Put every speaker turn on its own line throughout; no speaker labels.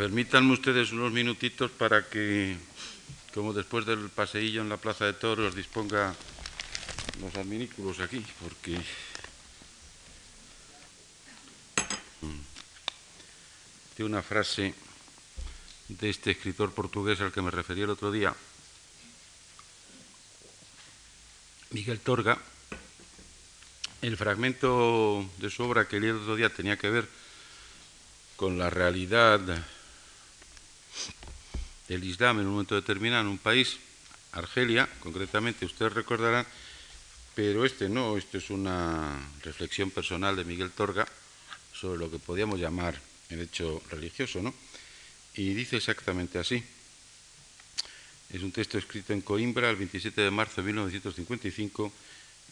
Permítanme ustedes unos minutitos para que, como después del paseillo en la Plaza de Toros, disponga los adminículos aquí, porque de una frase de este escritor portugués al que me referí el otro día, Miguel Torga, el fragmento de su obra que leí el otro día tenía que ver con la realidad del Islam en un momento determinado en un país, Argelia, concretamente, ustedes recordarán, pero este no, esto es una reflexión personal de Miguel Torga sobre lo que podríamos llamar el hecho religioso, ¿no? Y dice exactamente así. Es un texto escrito en Coimbra el 27 de marzo de 1955.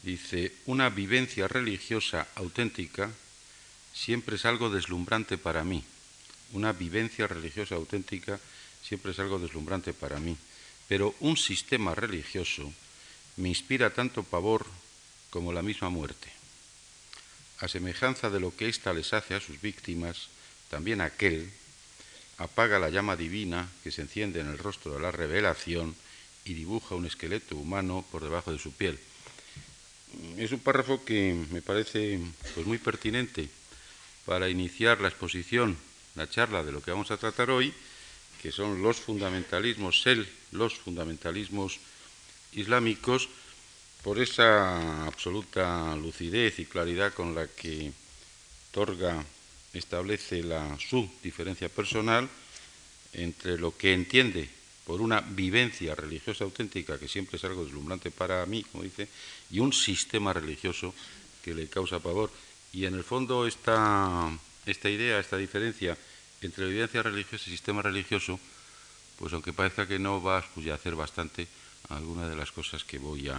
Dice, una vivencia religiosa auténtica siempre es algo deslumbrante para mí. Una vivencia religiosa auténtica siempre es algo deslumbrante para mí. Pero un sistema religioso me inspira tanto pavor como la misma muerte. A semejanza de lo que ésta les hace a sus víctimas, también aquel apaga la llama divina que se enciende en el rostro de la revelación y dibuja un esqueleto humano por debajo de su piel. Es un párrafo que me parece pues, muy pertinente para iniciar la exposición, la charla de lo que vamos a tratar hoy, que son los fundamentalismos, el, los fundamentalismos islámicos, por esa absoluta lucidez y claridad con la que Torga establece la, su diferencia personal entre lo que entiende por una vivencia religiosa auténtica, que siempre es algo deslumbrante para mí, como dice, y un sistema religioso que le causa pavor. Y en el fondo esta, esta idea, esta diferencia entre vivencia religiosa y sistema religioso, pues aunque parezca que no va a hacer bastante alguna de las cosas que voy a,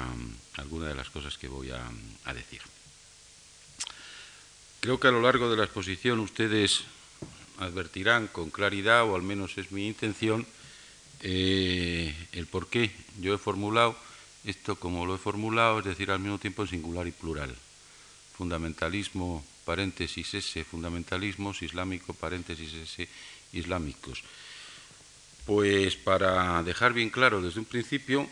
alguna de las cosas que voy a decir. Creo que a lo largo de la exposición ustedes advertirán con claridad, o al menos es mi intención, eh, el por qué yo he formulado esto como lo he formulado, es decir, al mismo tiempo en singular y plural. Fundamentalismo, paréntesis ese, fundamentalismos, islámico, paréntesis ese, islámicos. Pues para dejar bien claro desde un principio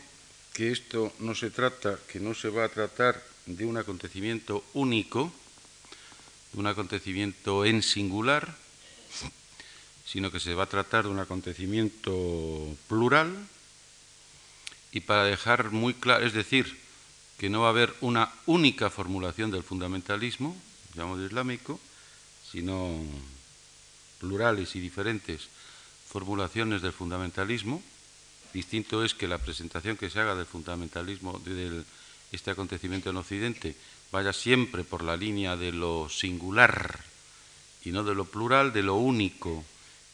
que esto no se trata, que no se va a tratar de un acontecimiento único, un acontecimiento en singular, sino que se va a tratar de un acontecimiento plural y para dejar muy claro, es decir, que no va a haber una única formulación del fundamentalismo, llamamos islámico, sino plurales y diferentes formulaciones del fundamentalismo. Distinto es que la presentación que se haga del fundamentalismo, de este acontecimiento en Occidente, vaya siempre por la línea de lo singular y no de lo plural, de lo único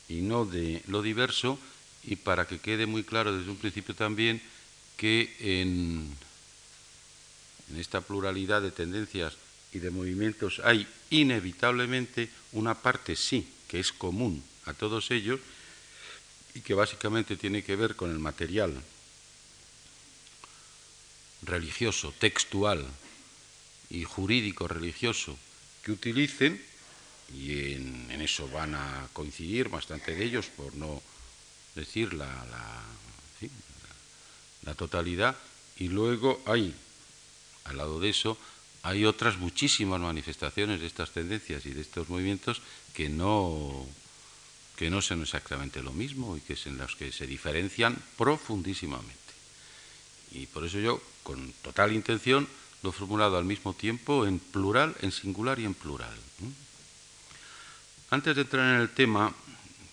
y no de lo diverso, y para que quede muy claro desde un principio también que en, en esta pluralidad de tendencias y de movimientos hay inevitablemente una parte sí, que es común a todos ellos y que básicamente tiene que ver con el material religioso, textual, y jurídico religioso que utilicen, y en, eso van a coincidir bastante de ellos, por no decir la, la, totalidad, y luego hay, al lado de eso, hay otras muchísimas manifestaciones de estas tendencias y de estos movimientos que no, que no son exactamente lo mismo y que es en las que se diferencian profundísimamente. Y por eso yo, con total intención, lo he formulado al mismo tiempo en plural, en singular y en plural. Antes de entrar en el tema,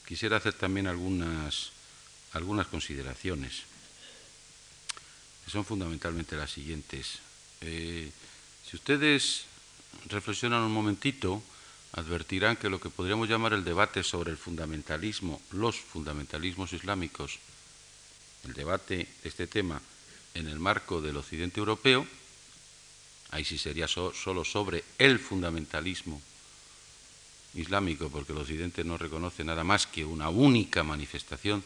quisiera hacer también algunas, algunas consideraciones, que son fundamentalmente las siguientes. Eh, si ustedes reflexionan un momentito, advertirán que lo que podríamos llamar el debate sobre el fundamentalismo, los fundamentalismos islámicos, el debate de este tema en el marco del occidente europeo, ahí sí sería solo sobre el fundamentalismo islámico, porque el Occidente no reconoce nada más que una única manifestación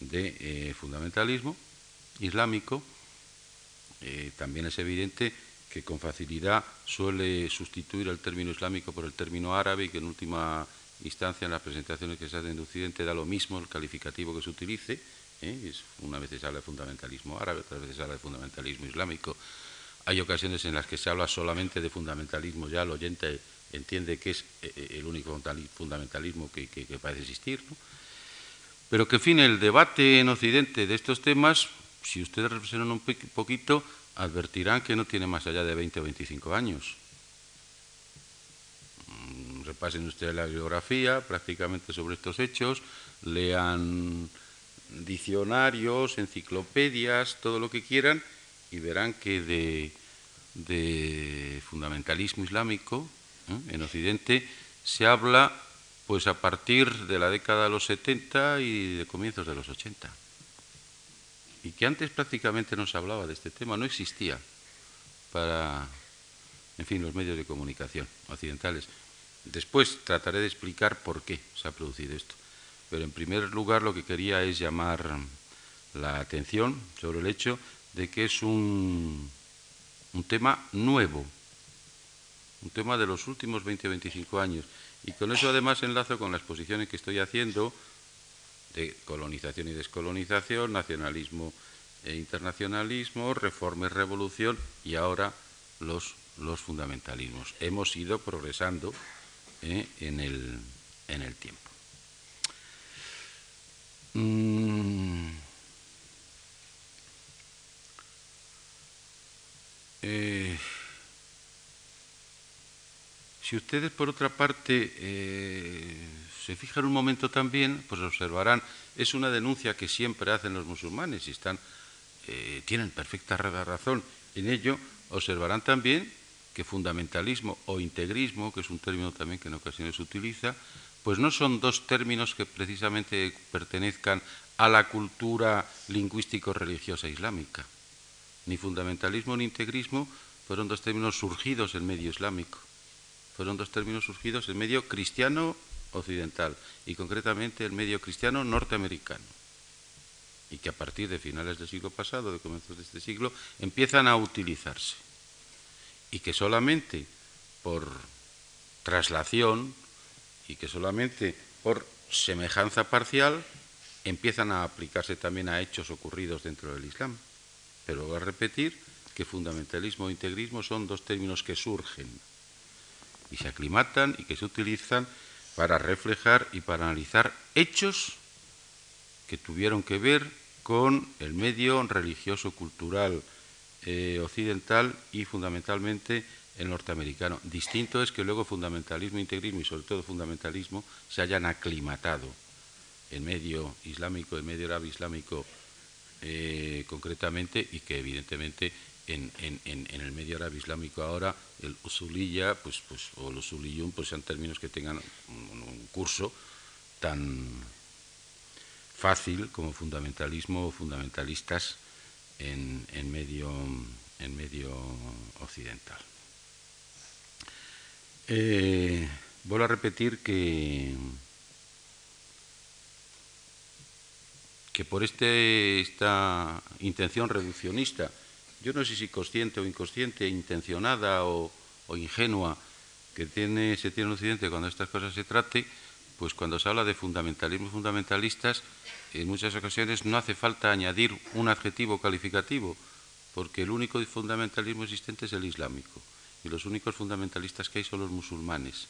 de eh, fundamentalismo islámico, eh, también es evidente que con facilidad suele sustituir el término islámico por el término árabe y que en última instancia en las presentaciones que se hacen de Occidente da lo mismo el calificativo que se utilice. ¿eh? Una vez se habla de fundamentalismo árabe, otras veces se habla de fundamentalismo islámico. Hay ocasiones en las que se habla solamente de fundamentalismo, ya el oyente entiende que es eh, eh, el único fundamentalismo que, parece existir. Pero que, en fin, el debate en Occidente de estos temas, si ustedes reflexionan un poquito, advertirán que no tiene más allá de 20 o 25 años. Mm, repasen ustedes la bibliografía prácticamente sobre estos hechos, lean diccionarios, enciclopedias, todo lo que quieran, y verán que de, de fundamentalismo islámico ¿eh? en Occidente se habla pues a partir de la década de los 70 y de comienzos de los 80. Y que antes prácticamente no se hablaba de este tema, no existía para, en fin, los medios de comunicación occidentales. Después trataré de explicar por qué se ha producido esto. Pero en primer lugar lo que quería es llamar la atención sobre el hecho de que es un, un tema nuevo un tema de los últimos 20 o 25 años. Y con eso además enlazo con las posiciones que estoy haciendo de colonización y descolonización, nacionalismo e internacionalismo, reforma y revolución y ahora los, los fundamentalismos. Hemos ido progresando eh, en, el, en, el, tiempo. Mm. Eh, si ustedes, por otra parte, eh, se fijan un momento también, pues observarán, es una denuncia que siempre hacen los musulmanes y están, eh, tienen perfecta razón en ello, observarán también que fundamentalismo o integrismo, que es un término también que en ocasiones se utiliza, pues no son dos términos que precisamente pertenezcan a la cultura lingüístico-religiosa islámica. Ni fundamentalismo ni integrismo fueron dos términos surgidos en medio islámico fueron dos términos surgidos en medio cristiano occidental y concretamente el medio cristiano norteamericano y que a partir de finales del siglo pasado, de comienzos de este siglo, empiezan a utilizarse y que solamente por traslación y que solamente por semejanza parcial empiezan a aplicarse también a hechos ocurridos dentro del Islam. Pero voy a repetir que fundamentalismo e integrismo son dos términos que surgen y se aclimatan y que se utilizan para reflejar y para analizar hechos que tuvieron que ver con el medio religioso cultural eh, occidental y fundamentalmente el norteamericano. Distinto es que luego fundamentalismo, integrismo y sobre todo fundamentalismo se hayan aclimatado en medio islámico, en medio árabe islámico eh, concretamente y que evidentemente en, el medio árabe islámico ahora, el usuliyya pues, pues, o el usuliyun, pues sean términos que tengan un, curso tan fácil como fundamentalismo o fundamentalistas en, medio, en medio occidental. Eh, vuelvo a repetir que, que por este, esta intención reduccionista yo no sé si consciente o inconsciente, intencionada o, ingenua, que tiene, se tiene en Occidente cuando estas cosas se trate, pues cuando se habla de fundamentalismo fundamentalistas, en muchas ocasiones no hace falta añadir un adjetivo calificativo, porque el único fundamentalismo existente es el islámico, y los únicos fundamentalistas que hay son los musulmanes.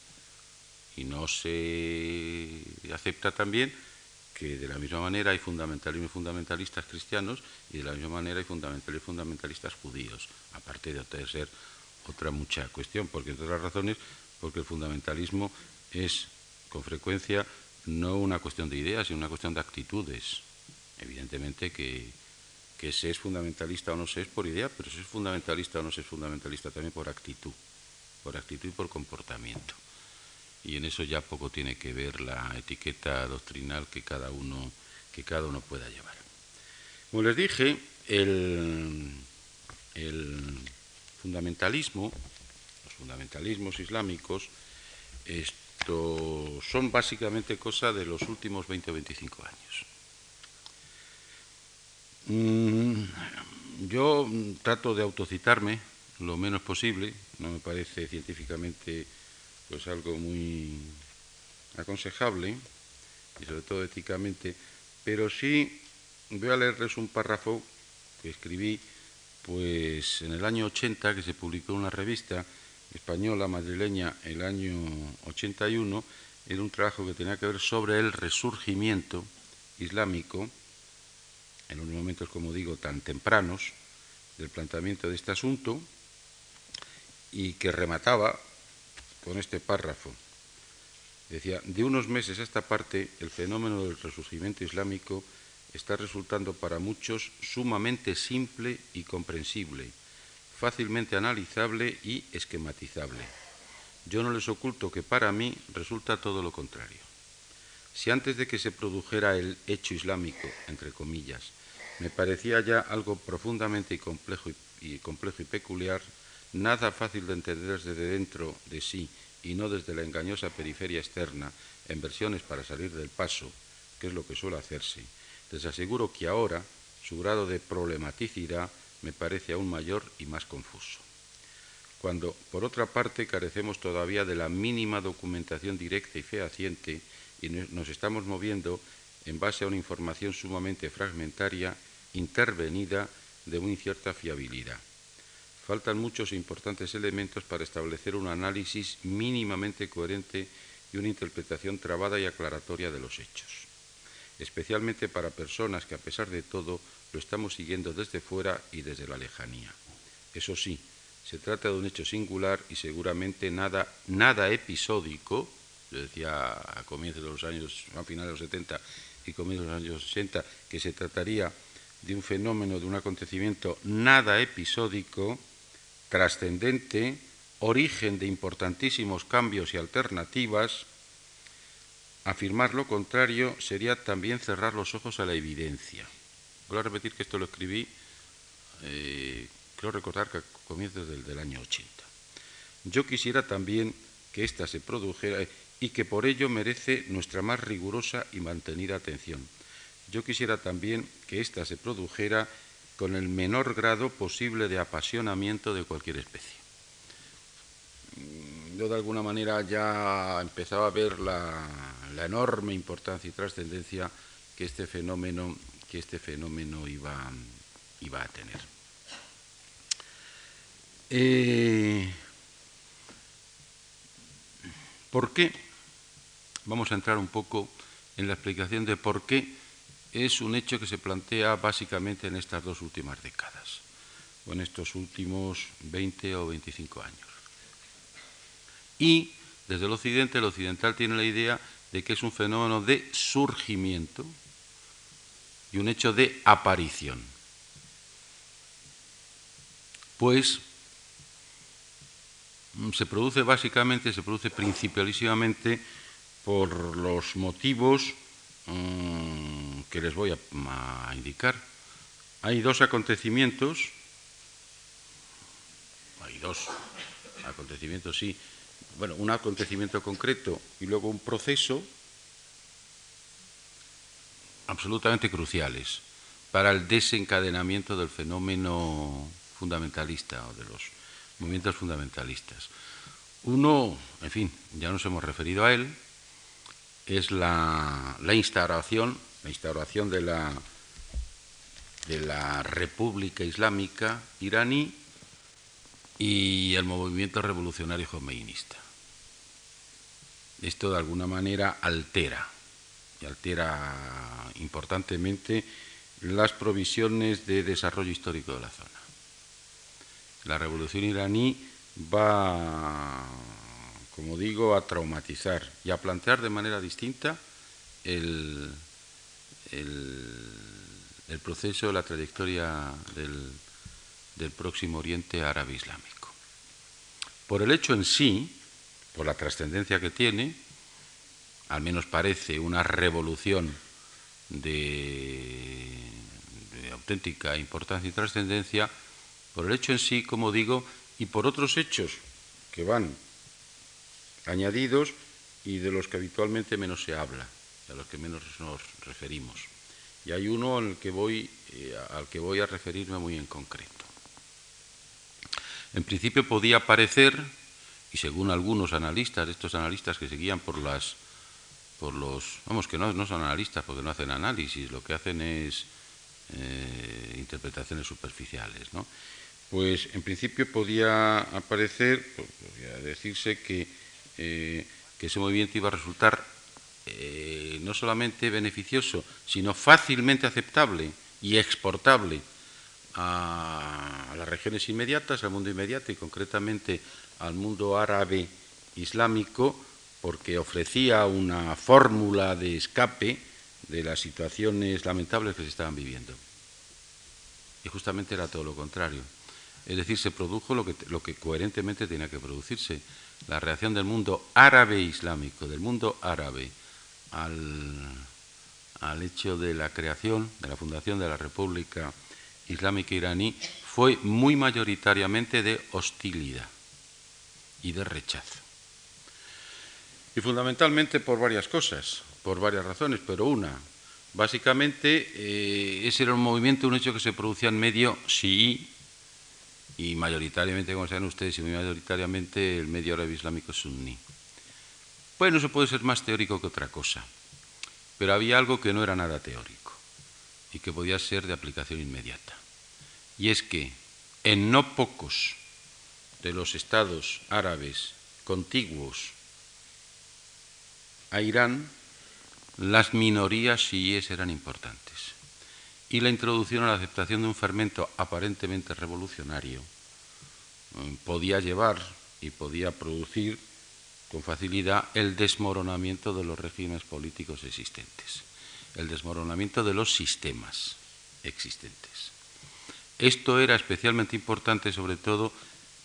Y no se acepta también que de la misma manera hay fundamentalismo y fundamentalistas cristianos y de la misma manera hay fundamentalismo y fundamentalistas judíos, aparte de ser otra mucha cuestión, porque entre otras razones, porque el fundamentalismo es con frecuencia no una cuestión de ideas, sino una cuestión de actitudes. Evidentemente que, que se es fundamentalista o no se es por idea, pero se es fundamentalista o no se es fundamentalista también por actitud, por actitud y por comportamiento y en eso ya poco tiene que ver la etiqueta doctrinal que cada uno, que cada uno pueda llevar. Como les dije, el, fundamentalismo, los fundamentalismos islámicos, esto son básicamente cosas de los últimos 20 o 25 años. Mm, yo trato de autocitarme lo menos posible, no me parece científicamente pues algo muy, aconsejable, y sobre todo éticamente, pero sí voy a leerles un párrafo que escribí pues en el año 80, que se publicó en una revista española madrileña el año 81, era un trabajo que tenía que ver sobre el resurgimiento islámico, en unos momentos, como digo, tan tempranos del planteamiento de este asunto, y que remataba con este párrafo. Decía, de unos meses a esta parte, el fenómeno del resurgimiento islámico está resultando para muchos sumamente simple y comprensible, fácilmente analizable y esquematizable. Yo no les oculto que para mí resulta todo lo contrario. Si antes de que se produjera el hecho islámico, entre comillas, me parecía ya algo profundamente y complejo y, complejo y peculiar, nada fácil de entender desde dentro de sí y no desde la engañosa periferia externa, en versiones para salir del paso, que es lo que suele hacerse, les aseguro que ahora su grado de problematicidad me parece aún mayor y más confuso. Cuando, por otra parte, carecemos todavía de la mínima documentación directa y fehaciente y nos estamos moviendo en base a una información sumamente fragmentaria, intervenida de muy incierta fiabilidad. Faltan muchos e importantes elementos para establecer un análisis mínimamente coherente y una interpretación trabada y aclaratoria de los hechos especialmente para personas que a pesar de todo lo estamos siguiendo desde fuera y desde la lejanía. Eso sí, se trata de un hecho singular y seguramente nada, nada episódico, yo decía a comienzos de los años, a finales de los 70 y comienzos de los años 60, que se trataría de un fenómeno, de un acontecimiento nada episódico, trascendente, origen de importantísimos cambios y alternativas, Afirmar lo contrario sería también cerrar los ojos a la evidencia. Voy a repetir que esto lo escribí, eh, creo recordar que a comienzos del, año 80. Yo quisiera también que ésta se produjera y que por ello merece nuestra más rigurosa y mantenida atención. Yo quisiera también que ésta se produjera con el menor grado posible de apasionamiento de cualquier especie. Mm, yo de alguna manera ya empezaba a ver la, enorme importancia y trascendencia que este fenómeno, que este fenómeno iba, iba a tener. Eh, ¿Por qué? Vamos a entrar un poco en la explicación de por qué es un hecho que se plantea básicamente en estas dos últimas décadas, o en estos últimos 20 o 25 años. Y desde el occidente, el occidental tiene la idea de que es un fenómeno de surgimiento y un hecho de aparición. Pues mm, se produce básicamente, se produce principalísimamente por los motivos mm, que les voy a indicar. Hay dos acontecimientos, hay dos acontecimientos, sí, bueno, un acontecimiento concreto y luego un proceso absolutamente cruciales para el desencadenamiento del fenómeno fundamentalista o de los movimientos fundamentalistas. Uno, en fin, ya nos hemos referido a él, es la, instauración, la instauración de la, de la República Islámica iraní y el movimiento revolucionario jomeinista. Esto de alguna manera altera, y altera importantemente las provisiones de desarrollo histórico de la zona. La revolución iraní va, como digo, a traumatizar y a plantear de manera distinta el, el proceso, la trayectoria del, del próximo Oriente Árabe Islámico. Por el hecho en sí, por la trascendencia que tiene, al menos parece una revolución de, auténtica importancia y trascendencia, por el hecho en sí, como digo, y por otros hechos que van añadidos y de los que habitualmente menos se habla, a los que menos nos referimos. Y hay uno al que voy, eh, al que voy a referirme muy en concreto. En principio podía parecer, y según algunos analistas, estos analistas que seguían por las, por los, vamos, que no, no son analistas porque no hacen análisis, lo que hacen es eh, interpretaciones superficiales, ¿no? Pues en principio podía aparecer, podría decirse eh, que ese movimiento iba a resultar eh, no solamente beneficioso, sino fácilmente aceptable y exportable a, las regiones inmediatas, al mundo inmediato y concretamente al mundo árabe islámico, porque ofrecía una fórmula de escape de las situaciones lamentables que se estaban viviendo. Y justamente era todo lo contrario. Es decir, se produjo lo que, lo que coherentemente tenía que producirse. La reacción del mundo árabe islámico, del mundo árabe, al, al hecho de la creación, de la fundación de la República Islámica iraní, fue muy mayoritariamente de hostilidad y de rechazo. Y fundamentalmente por varias cosas, por varias razones, pero una, básicamente eh, ese era un movimiento, un hecho que se producía en medio sí y mayoritariamente, como saben ustedes, y muy mayoritariamente el medio árabe islámico suní. Bueno, eso puede ser más teórico que otra cosa, pero había algo que no era nada teórico y que podía ser de aplicación inmediata. Y es que en no pocos de los estados árabes contiguos a Irán, las minorías síes eran importantes. Y la introducción a la aceptación de un fermento aparentemente revolucionario mm, podía llevar y podía producir con facilidad el desmoronamiento de los regímenes políticos existentes, el desmoronamiento de los sistemas existentes. Esto era especialmente importante sobre todo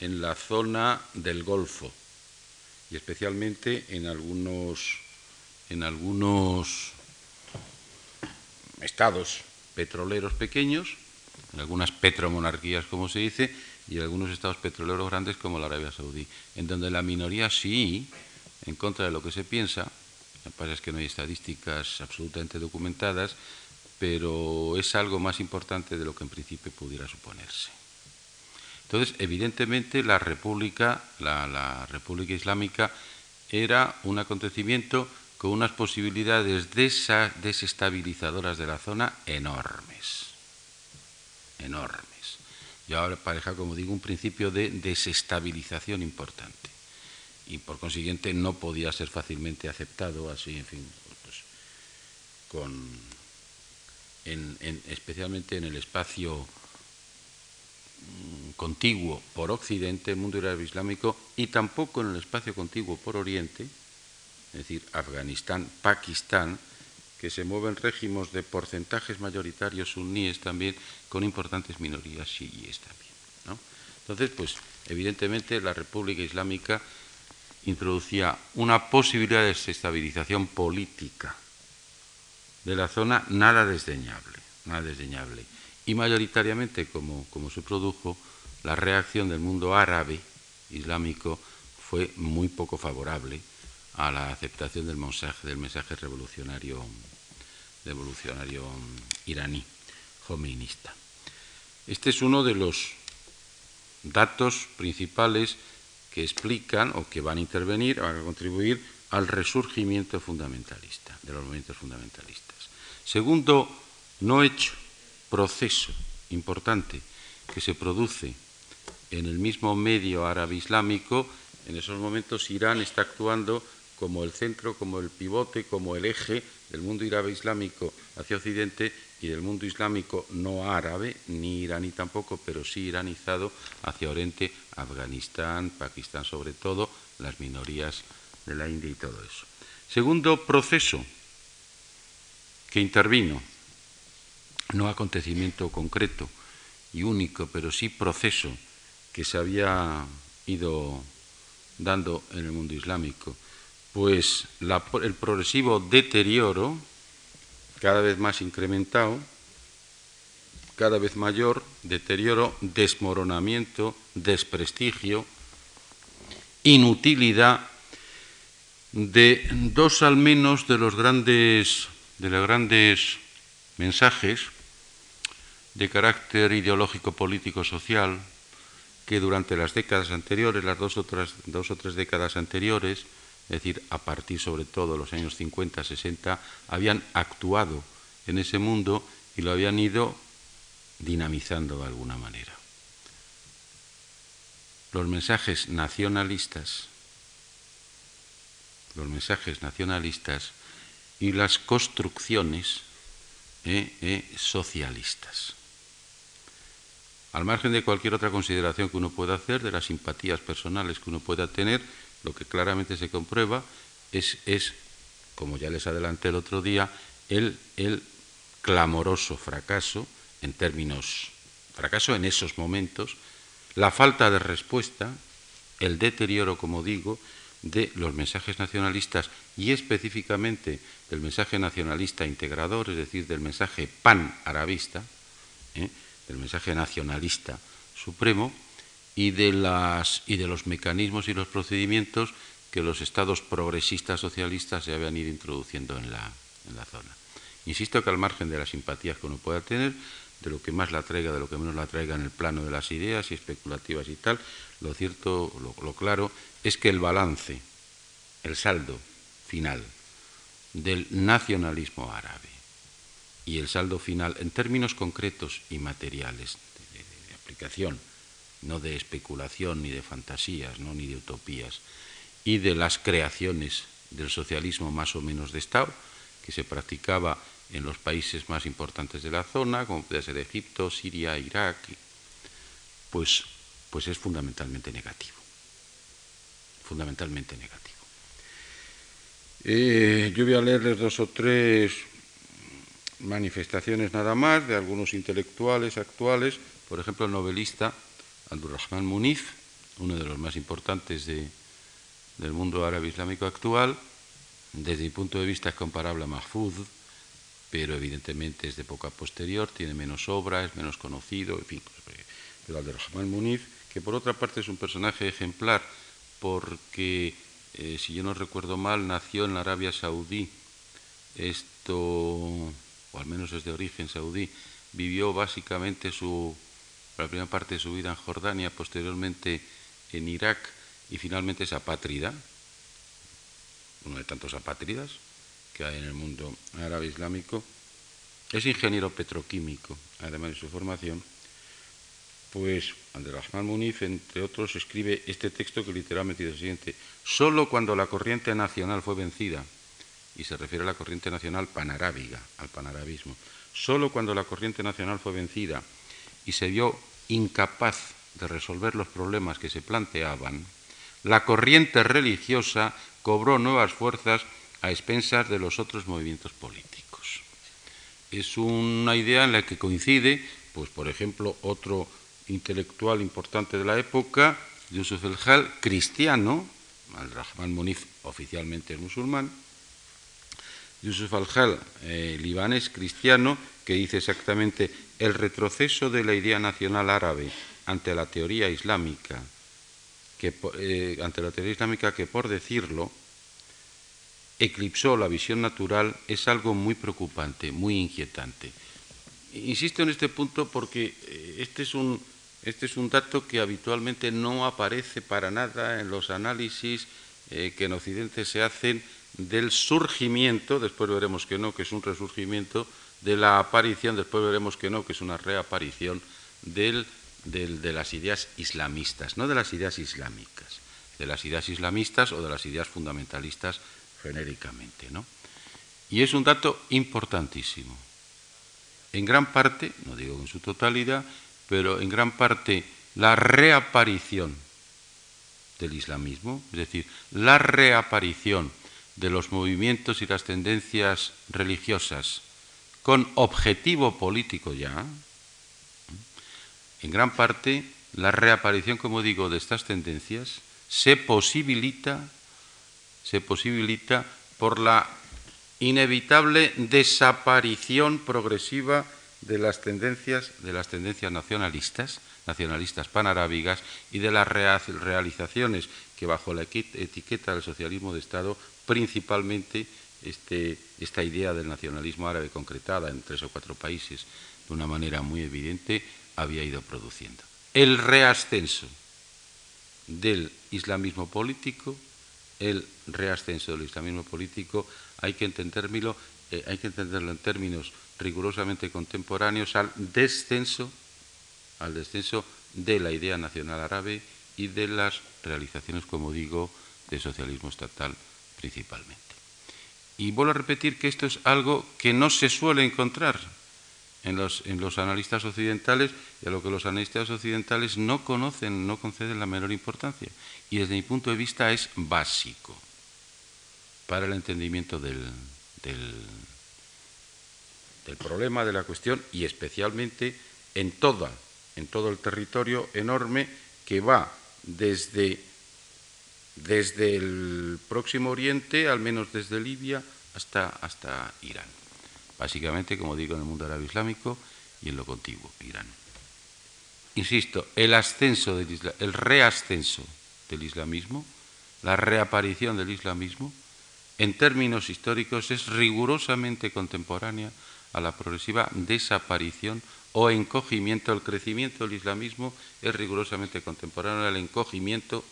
en la zona del Golfo y especialmente en algunos, en algunos estados petroleros pequeños, en algunas petromonarquías, como se dice, y algunos estados petroleros grandes como la Arabia Saudí, en donde la minoría sí, en contra de lo que se piensa, lo que pasa es que no hay estadísticas absolutamente documentadas, pero es algo más importante de lo que en principio pudiera suponerse. Entonces, evidentemente, la República, la, República Islámica, era un acontecimiento con unas posibilidades desestabilizadoras de la zona enormes. Enormes. Y ahora pareja, como digo, un principio de desestabilización importante. Y por consiguiente no podía ser fácilmente aceptado así, en fin, pues, con, especialmente en el espacio Mm, contiguo por Occidente, el mundo árabe islámico, y tampoco en el espacio contiguo por Oriente, es decir, Afganistán, Pakistán, que se mueven régimes de porcentajes mayoritarios suníes también, con importantes minorías chiíes también. Entonces, pues evidentemente la República Islámica introducía una posibilidad de desestabilización política de la zona nada desdeñable, nada desdeñable y mayoritariamente, como, como se produjo, la reacción del mundo árabe islámico fue muy poco favorable a la aceptación del mensaje, del mensaje revolucionario, revolucionario iraní, jomeinista. Este es uno de los datos principales que explican o que van a intervenir, van a contribuir al resurgimiento fundamentalista, de los movimientos fundamentalistas. Segundo, no hecho, proceso importante que se produce en el mismo medio árabe islámico, en esos momentos Irán está actuando como el centro, como el pivote, como el eje del mundo árabe islámico hacia Occidente y del mundo islámico no árabe, ni iraní tampoco, pero sí iranizado hacia Oriente, Afganistán, Pakistán sobre todo, las minorías de la India y todo eso. Segundo proceso que intervino no acontecimiento concreto y único, pero sí proceso que se había ido dando en el mundo islámico, pues el progresivo deterioro, cada vez más incrementado, cada vez mayor, deterioro, desmoronamiento, desprestigio, inutilidad de dos al menos de los grandes, de los grandes mensajes de carácter ideológico, político, social, que durante las décadas anteriores, las dos, dos o tres décadas anteriores, es decir, a partir sobre todo de los años 50, 60, habían actuado en ese mundo y lo habían ido dinamizando de alguna manera. Los mensajes nacionalistas, los mensajes nacionalistas y las construcciones eh, eh, socialistas. Al margen de cualquier otra consideración que uno pueda hacer, de las simpatías personales que uno pueda tener, lo que claramente se comprueba es, es como ya les adelanté el otro día, el, el clamoroso fracaso en términos, fracaso en esos momentos, la falta de respuesta, el deterioro, como digo, de los mensajes nacionalistas y específicamente del mensaje nacionalista integrador, es decir, del mensaje pan-arabista, ¿eh? del mensaje nacionalista supremo, y de, las, y de los mecanismos y los procedimientos que los estados progresistas socialistas se habían ido introduciendo en la, en la zona. Insisto que al margen de las simpatías que uno pueda tener, de lo que más la traiga, de lo que menos la traiga en el plano de las ideas y especulativas y tal, lo cierto, lo, claro, es que el balance, el saldo final del nacionalismo árabe y el saldo final en términos concretos y materiales de, aplicación, no de especulación ni de fantasías, ¿no? ni de utopías, y de las creaciones del socialismo más o menos de Estado, que se practicaba en los países más importantes de la zona, como puede ser Egipto, Siria, Irak, pues, pues es fundamentalmente negativo. Fundamentalmente negativo. Eh, yo voy a leerles dos o tres manifestaciones nada más de algunos intelectuales actuales, por ejemplo el novelista Abdurrahman Munif, uno de los más importantes del mundo árabe islámico actual, desde mi punto de vista es comparable a Mahfouz, pero evidentemente es de época posterior, tiene menos obra, es menos conocido, en fin, pues, pero Abdelrahman Munif, que por otra parte es un personaje ejemplar, porque, eh, si yo no recuerdo mal, nació en la Arabia Saudí, esto, o al menos es de origen saudí, vivió básicamente su, la primera parte de su vida en Jordania, posteriormente en Irak, y finalmente es apátrida, uno de tantos apátridas, que hay en el mundo árabe islámico, es ingeniero petroquímico, además de su formación, pues Abdelrahman Munif, entre otros, escribe este texto que literalmente dice lo siguiente, solo cuando la corriente nacional fue vencida, y se refiere a la corriente nacional panarábiga, al panarabismo, solo cuando la corriente nacional fue vencida y se vio incapaz de resolver los problemas que se planteaban, la corriente religiosa cobró nuevas fuerzas a expensas de los otros movimientos políticos. Es una idea en la que coincide, pues por ejemplo, otro intelectual importante de la época, Yusuf el-Hal, cristiano, al-Rahman Munif oficialmente es musulmán, Yusuf al-Hal, eh, libanés cristiano, que dice exactamente el retroceso de la idea nacional árabe ante la teoría islámica, que, eh, ante la teoría islámica que por decirlo eclipsó la visión natural es algo muy preocupante, muy inquietante. Insisto en este punto porque eh, este es un, este es un dato que habitualmente no aparece para nada en los análisis que en Occidente se hacen del surgimiento, después veremos que no, que es un resurgimiento, de la aparición, después veremos que no, que es una reaparición del, de las ideas islamistas, no de las ideas islámicas, de las ideas islamistas o de las ideas fundamentalistas genéricamente. ¿no? Y es un dato importantísimo. En gran parte, no digo en su totalidad, pero en gran parte la reaparición del islamismo, es decir, la reaparición de los movimientos y las tendencias religiosas con objetivo político ya, en gran parte la reaparición, como digo, de estas tendencias se posibilita se posibilita por la inevitable desaparición progresiva de las tendencias, de las tendencias nacionalistas, nacionalistas panarábigas y de las realizaciones que bajo la etiqueta del socialismo de Estado, principalmente este, esta idea del nacionalismo árabe concretada en tres o cuatro países de una manera muy evidente, había ido produciendo. El reascenso del islamismo político el reascenso del islamismo político, hay que entenderlo, eh, hay que entenderlo en términos rigurosamente contemporáneos al descenso, al descenso de la idea nacional árabe y de las realizaciones, como digo, de socialismo estatal principalmente. Y vuelvo a repetir que esto es algo que no se suele encontrar en los, en los, analistas occidentales y a lo que los analistas occidentales no conocen, no conceden la menor importancia. Y desde mi punto de vista es básico para el entendimiento del, del, del problema, de la cuestión y especialmente en, toda, en todo el territorio enorme que va desde, desde el Próximo Oriente, al menos desde Libia, hasta, hasta Irán. Básicamente, como digo, en el mundo árabe islámico y en lo contiguo, Irán. Insisto, el ascenso del el reascenso del islamismo, la reaparición del islamismo, en términos históricos es rigurosamente contemporánea a la progresiva desaparición o encogimiento. El crecimiento del islamismo es rigurosamente contemporáneo al encogimiento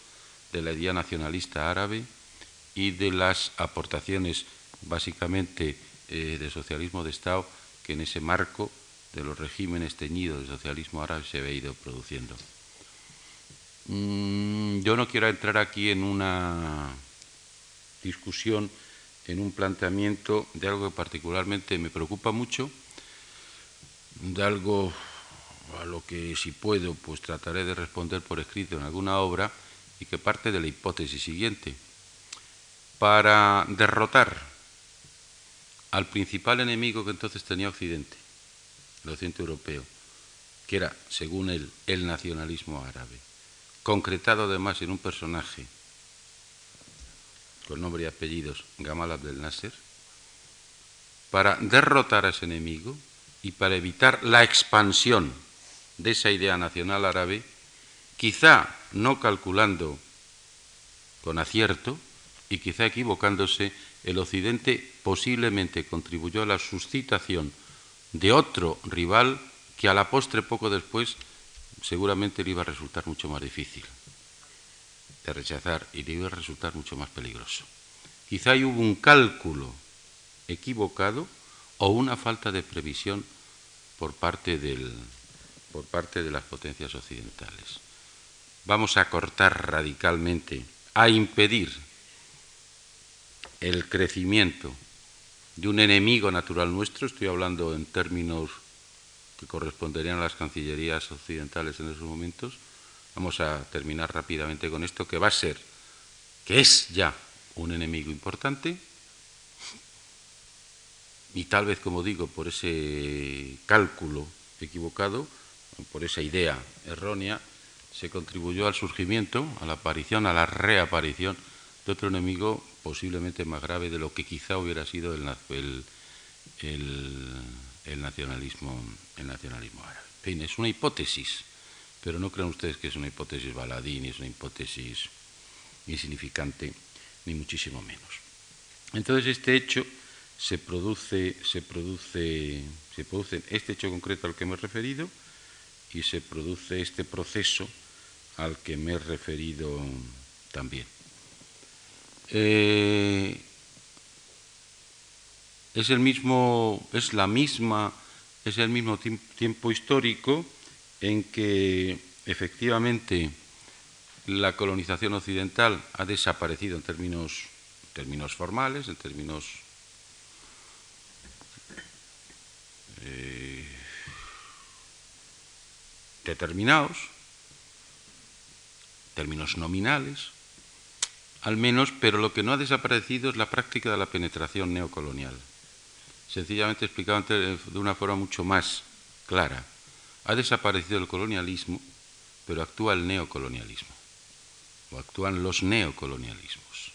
de la idea nacionalista árabe y de las aportaciones básicamente eh, de socialismo de Estado que en ese marco de los regímenes teñidos del socialismo árabe se había ido produciendo. Mm, yo no quiero entrar aquí en una discusión, en un planteamiento de algo que particularmente me preocupa mucho, de algo a lo que si puedo pues trataré de responder por escrito en alguna obra y que parte de la hipótesis siguiente. Para derrotar al principal enemigo que entonces tenía Occidente, el Occidente europeo, que era, según él, el nacionalismo árabe, concretado además en un personaje con nombre y apellidos, Gamal Abdel Nasser, para derrotar a ese enemigo y para evitar la expansión de esa idea nacional árabe, quizá no calculando con acierto y quizá equivocándose, el Occidente posiblemente contribuyó a la suscitación de otro rival que a la postre poco después seguramente le iba a resultar mucho más difícil de rechazar y le iba a resultar mucho más peligroso. Quizá hubo un cálculo equivocado o una falta de previsión por parte, del, por parte de las potencias occidentales. Vamos a cortar radicalmente, a impedir el crecimiento de un enemigo natural nuestro, estoy hablando en términos que corresponderían a las cancillerías occidentales en esos momentos, vamos a terminar rápidamente con esto, que va a ser, que es ya un enemigo importante, y tal vez, como digo, por ese cálculo equivocado, por esa idea errónea, se contribuyó al surgimiento, a la aparición, a la reaparición de otro enemigo posiblemente más grave de lo que quizá hubiera sido el, nacionalismo, el nacionalismo árabe. En fin, es una hipótesis, pero no crean ustedes que es una hipótesis baladí, ni es una hipótesis insignificante, ni muchísimo menos. Entonces, este hecho se produce, se produce, se produce este hecho concreto al que me he referido y se produce este proceso al que me he referido también. Eh, es el mismo, es la misma, es el mismo tiempo histórico en que efectivamente la colonización occidental ha desaparecido en términos, términos formales, en términos eh, determinados, términos nominales, al menos, pero lo que no ha desaparecido es la práctica de la penetración neocolonial. Sencillamente explicado de una forma mucho más clara. Ha desaparecido el colonialismo, pero actúa el neocolonialismo, o actúan los neocolonialismos.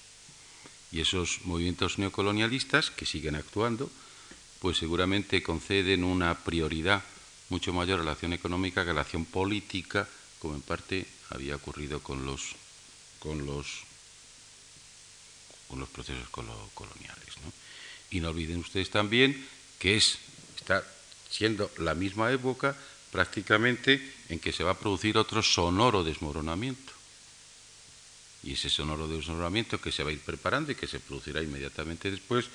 Y esos movimientos neocolonialistas, que siguen actuando, pues seguramente conceden una prioridad mucho mayor a la acción económica que a la acción política, como en parte había ocurrido con los, con los con los procesos coloniales. Y no olviden ustedes también que es, está siendo la misma época prácticamente en que se va a producir otro sonoro desmoronamiento. y ese sonoro desdoblamiento que se va a ir preparando y que se producirá inmediatamente después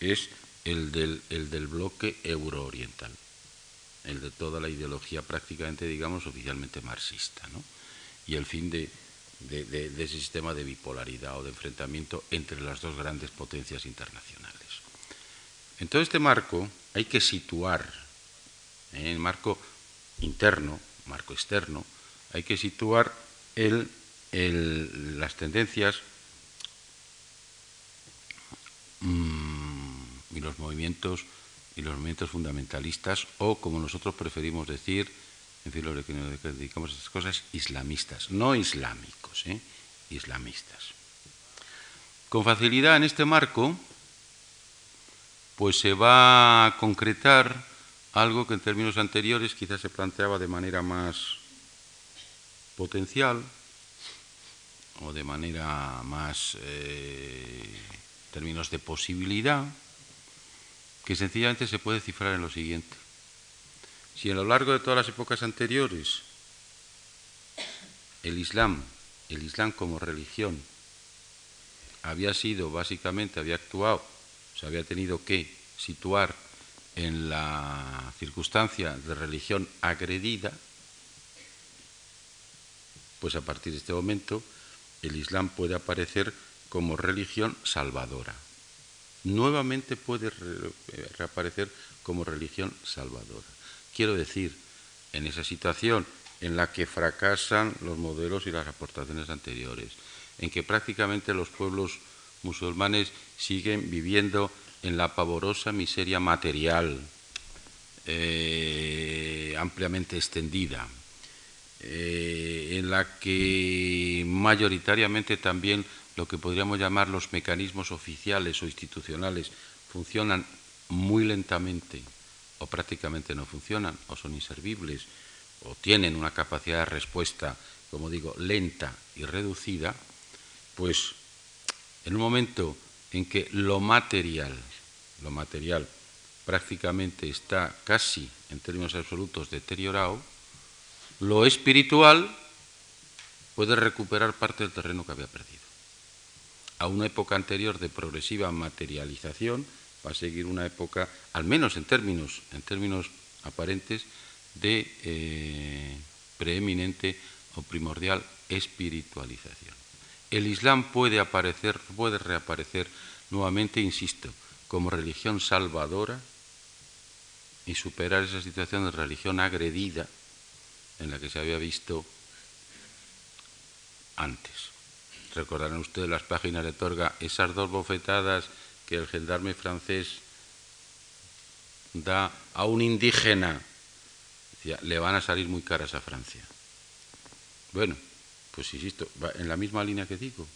es el del, el del bloque eurooriental, el de toda la ideología prácticamente, digamos, oficialmente marxista, ¿no? y el fin de, de, ese sistema de bipolaridad o de enfrentamiento entre las dos grandes potencias internacionales. En todo este marco hay que situar, en el marco interno, marco externo, hay que situar el, las tendencias y los movimientos y los movimientos fundamentalistas o como nosotros preferimos decir en fin, lo que nos dedicamos a estas cosas, islamistas, no islámicos, ¿eh? islamistas. Con facilidad en este marco, pues se va a concretar algo que en términos anteriores quizás se planteaba de manera más potencial o de manera más eh, términos de posibilidad, que sencillamente se puede cifrar en lo siguiente. Si a lo largo de todas las épocas anteriores el Islam, el Islam como religión, había sido básicamente, había actuado, se había tenido que situar en la circunstancia de religión agredida, pues a partir de este momento el Islam puede aparecer como religión salvadora. Nuevamente puede reaparecer como religión salvadora. Quiero decir, en esa situación en la que fracasan los modelos y las aportaciones anteriores, en que prácticamente los pueblos musulmanes siguen viviendo en la pavorosa miseria material eh, ampliamente extendida, eh, en la que mayoritariamente también lo que podríamos llamar los mecanismos oficiales o institucionales funcionan muy lentamente o prácticamente no funcionan, o son inservibles, o tienen una capacidad de respuesta, como digo, lenta y reducida, pues en un momento en que lo material, lo material prácticamente está casi en términos absolutos deteriorado, lo espiritual puede recuperar parte del terreno que había perdido. A una época anterior de progresiva materialización, va a seguir una época, al menos en términos, en términos aparentes, de eh, preeminente o primordial espiritualización. El Islam puede aparecer, puede reaparecer nuevamente, insisto, como religión salvadora y superar esa situación de religión agredida en la que se había visto antes. Recordarán ustedes las páginas de Torga, esas dos bofetadas que el gendarme francés da a un indígena, le van a salir muy caras a Francia. Bueno, pues insisto, va en la misma línea que digo,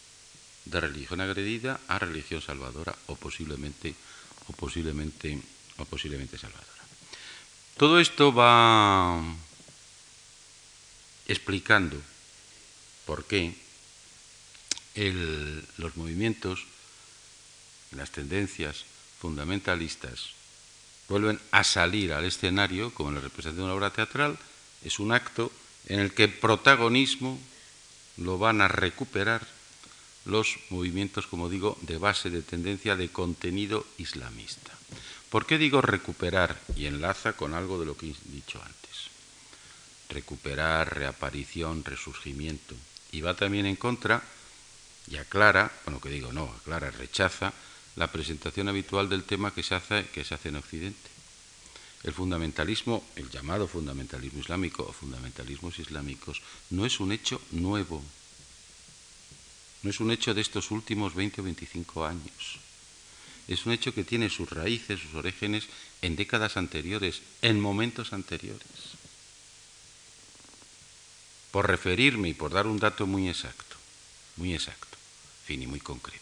de religión agredida a religión salvadora o posiblemente, o posiblemente, o posiblemente salvadora. Todo esto va explicando por qué los movimientos las tendencias fundamentalistas vuelven a salir al escenario, como en la representación de una obra teatral, es un acto en el que protagonismo lo van a recuperar los movimientos, como digo, de base de tendencia de contenido islamista. ¿Por qué digo recuperar? Y enlaza con algo de lo que he dicho antes. Recuperar, reaparición, resurgimiento. Y va también en contra y aclara, bueno, que digo, no, aclara, rechaza la presentación habitual del tema que se hace, que se hace en Occidente. El fundamentalismo, el llamado fundamentalismo islámico o fundamentalismos islámicos, no es un hecho nuevo, no es un hecho de estos últimos 20 o 25 años. Es un hecho que tiene sus raíces, sus orígenes en décadas anteriores, en momentos anteriores. Por referirme y por dar un dato muy exacto, muy exacto, fin y muy concreto.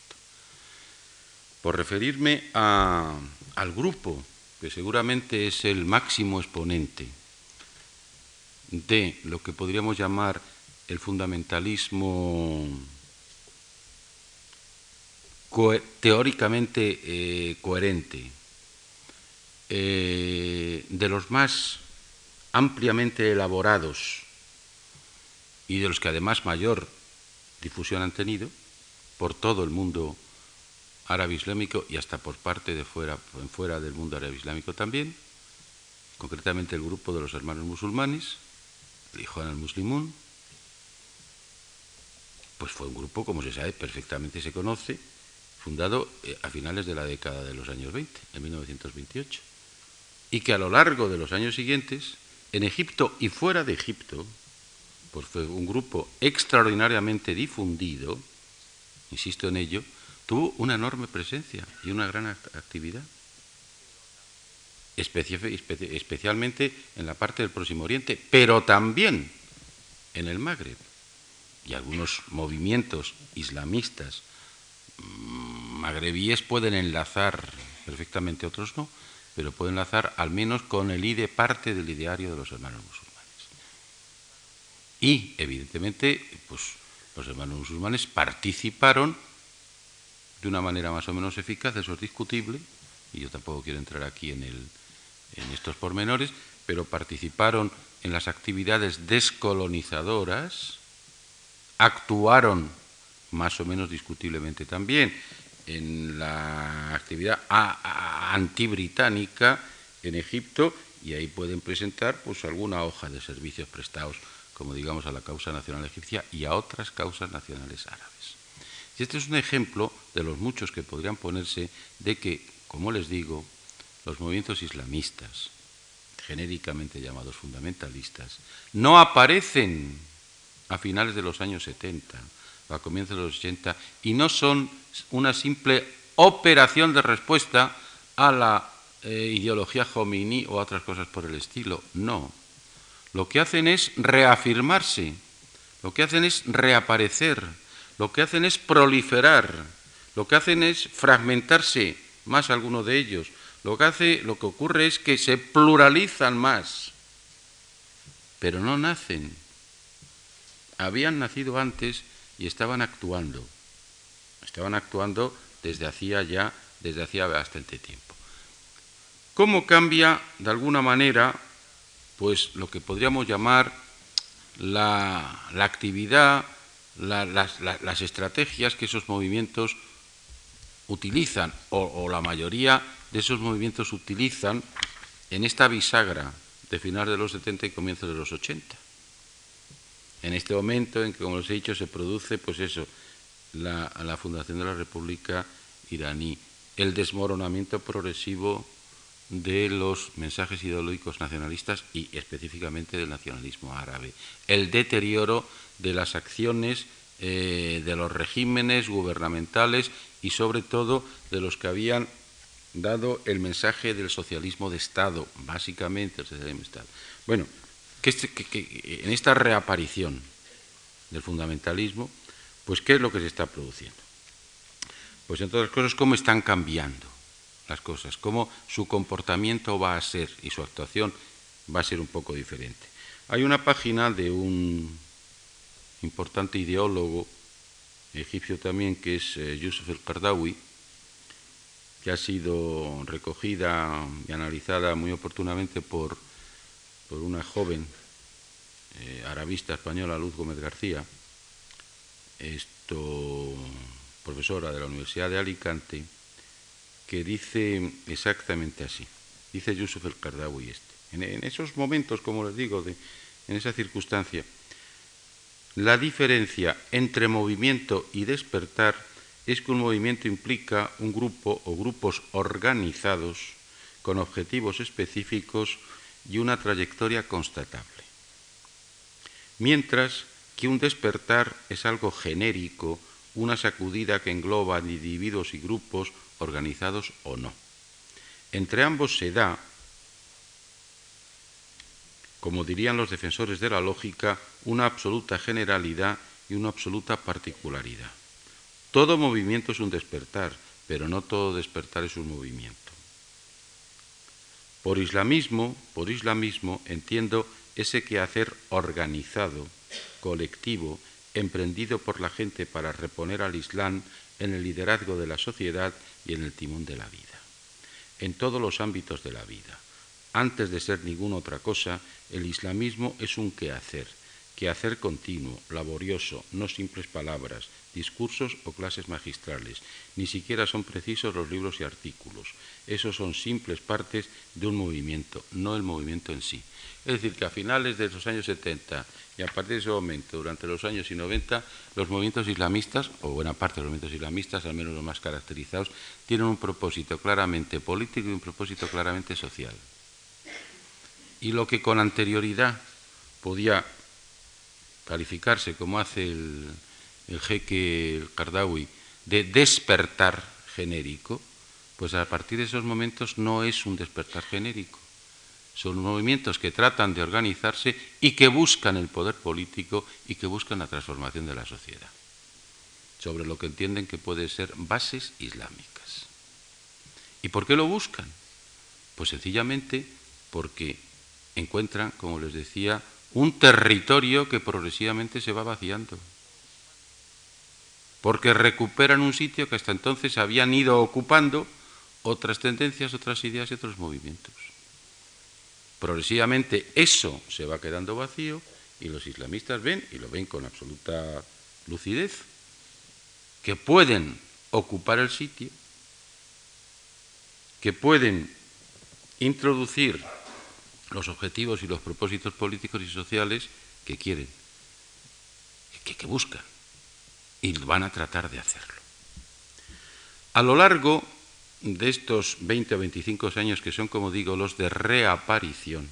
Por referirme al grupo, que seguramente es el máximo exponente de lo que podríamos llamar el fundamentalismo teóricamente eh, coherente, eh, de los más ampliamente elaborados y de los que además mayor difusión han tenido, por todo el mundo árabe islámico y hasta por parte de fuera, fuera del mundo árabe islámico también, concretamente el grupo de los hermanos musulmanes, el Ikhwan al-Muslimun, pues fue un grupo, como se sabe, perfectamente se conoce, fundado eh, a finales de la década de los años 20, en 1928, y que a lo largo de los años siguientes, en Egipto y fuera de Egipto, pues fue un grupo extraordinariamente difundido, insisto en ello, tuvo una enorme presencia y una gran actividad, especialmente en la parte del Próximo Oriente, pero también en el Magreb. Y algunos movimientos islamistas mm, magrebíes pueden enlazar perfectamente, otros no, pero pueden enlazar al menos con el IDE parte del ideario de los hermanos musulmanes. Y, evidentemente, pues los hermanos musulmanes participaron de una manera más o menos eficaz, eso es discutible, y yo tampoco quiero entrar aquí en, estos pormenores, pero participaron en las actividades descolonizadoras, actuaron más o menos discutiblemente también en la actividad antibritánica en Egipto y ahí pueden presentar pues alguna hoja de servicios prestados como digamos a la causa nacional egipcia y a otras causas nacionales árabes. Y este es un ejemplo de los muchos que podrían ponerse de que, como les digo, los movimientos islamistas, genéricamente llamados fundamentalistas, no aparecen a finales de los años 70 o a comienzos de los 80 y no son una simple operación de respuesta a la eh, ideología Jomini o a otras cosas por el estilo. No. Lo que hacen es reafirmarse, lo que hacen es reaparecer lo que hacen es proliferar, lo que hacen es fragmentarse más algunos de ellos, lo que, hace, lo que ocurre es que se pluralizan más, pero no nacen. Habían nacido antes y estaban actuando. Estaban actuando desde hacía ya, desde hacía bastante tiempo. ¿Cómo cambia de alguna manera, pues lo que podríamos llamar la, actividad las, estrategias que esos movimientos utilizan, o, la mayoría de esos movimientos utilizan en esta bisagra de finales de los 70 y comienzos de los 80. En este momento en que, como les he dicho, se produce, pues eso, la fundación de la República iraní, el desmoronamiento progresivo de los mensajes ideológicos nacionalistas y específicamente del nacionalismo árabe, el deterioro de las acciones eh, de los regímenes gubernamentales y sobre todo de los que habían dado el mensaje del socialismo de Estado, básicamente el socialismo de Estado. Bueno, que, en esta reaparición del fundamentalismo, pues ¿qué es lo que se está produciendo? Pues en todas las cosas, cómo están cambiando las cosas, cómo su comportamiento va a ser y su actuación va a ser un poco diferente. Hay una página de un importante ideólogo egipcio también, que es eh, Yusuf el-Qardawi, que ha sido recogida y analizada muy oportunamente por, por una joven eh, arabista española, Luz Gómez García, esto, profesora de la Universidad de Alicante, que dice exactamente así. Dice Yusuf el-Qardawi este. En, esos momentos, como les digo, de, en esa circunstancia, la diferencia entre movimiento y despertar es que un movimiento implica un grupo o grupos organizados con objetivos específicos y una trayectoria constatable. Mientras que un despertar es algo genérico, una sacudida que engloba individuos y grupos organizados o no. Entre ambos se da como dirían los defensores de la lógica, una absoluta generalidad y una absoluta particularidad. Todo movimiento es un despertar, pero no todo despertar es un movimiento. Por islamismo, por islamismo entiendo ese quehacer organizado, colectivo, emprendido por la gente para reponer al Islam en el liderazgo de la sociedad y en el timón de la vida, en todos los ámbitos de la vida. Antes de ser ninguna otra cosa, el islamismo es un quehacer, hacer continuo, laborioso, no simples palabras, discursos o clases magistrales. Ni siquiera son precisos los libros y artículos. Esos son simples partes de un movimiento, no el movimiento en sí. Es decir, que a finales de los años 70 y a partir de ese momento, durante los años 90, los movimientos islamistas, o buena parte de los movimientos islamistas, al menos los más caracterizados, tienen un propósito claramente político y un propósito claramente social. Y lo que con anterioridad podía calificarse, como hace el, jeque el Kardawi, de despertar genérico, pues a partir de esos momentos no es un despertar genérico. Son movimientos que tratan de organizarse y que buscan el poder político y que buscan la transformación de la sociedad, sobre lo que entienden que pueden ser bases islámicas. ¿Y por qué lo buscan? Pues sencillamente porque encuentran, como les decía, un territorio que progresivamente se va vaciando. Porque recuperan un sitio que hasta entonces habían ido ocupando otras tendencias, otras ideas y otros movimientos. Progresivamente eso se va quedando vacío y los islamistas ven, y lo ven con absoluta lucidez, que pueden ocupar el sitio, que pueden introducir los objetivos y los propósitos políticos y sociales que quieren, que, buscan, y van a tratar de hacerlo. A lo largo de estos 20 o 25 años que son, como digo, los de reaparición,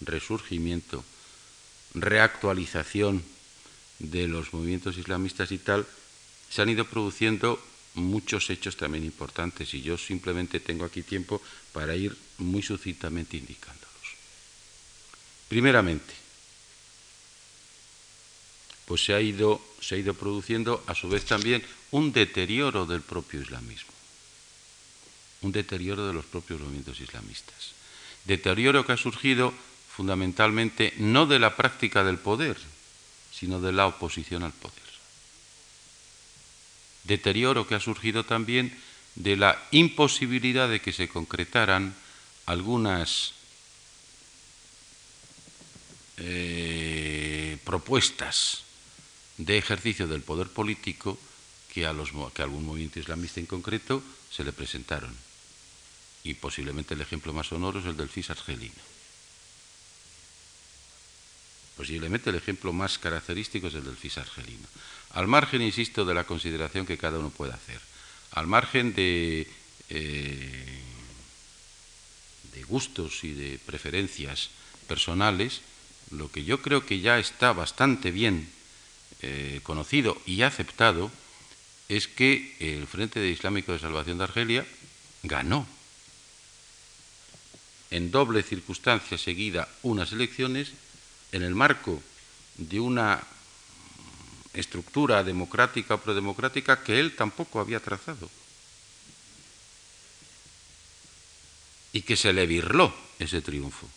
resurgimiento, reactualización de los movimientos islamistas y tal, se han ido produciendo muchos hechos también importantes y yo simplemente tengo aquí tiempo para ir muy sucintamente indicando. Primeramente, pues se ha, ido, se ha ido produciendo a su vez también un deterioro del propio islamismo, un deterioro de los propios movimientos islamistas. Deterioro que ha surgido fundamentalmente no de la práctica del poder, sino de la oposición al poder. Deterioro que ha surgido también de la imposibilidad de que se concretaran algunas eh, propuestas de ejercicio del poder político que a, los, que a algún movimiento islamista en concreto se le presentaron. Y posiblemente el ejemplo más sonoro es el del FIS argelino. Posiblemente el ejemplo más característico es el del FIS argelino. Al margen, insisto, de la consideración que cada uno puede hacer, al margen de, eh, de gustos y de preferencias personales, lo que yo creo que ya está bastante bien eh, conocido y aceptado es que el Frente Islámico de Salvación de Argelia ganó en doble circunstancia seguida unas elecciones en el marco de una estructura democrática o prodemocrática que él tampoco había trazado y que se le virló ese triunfo.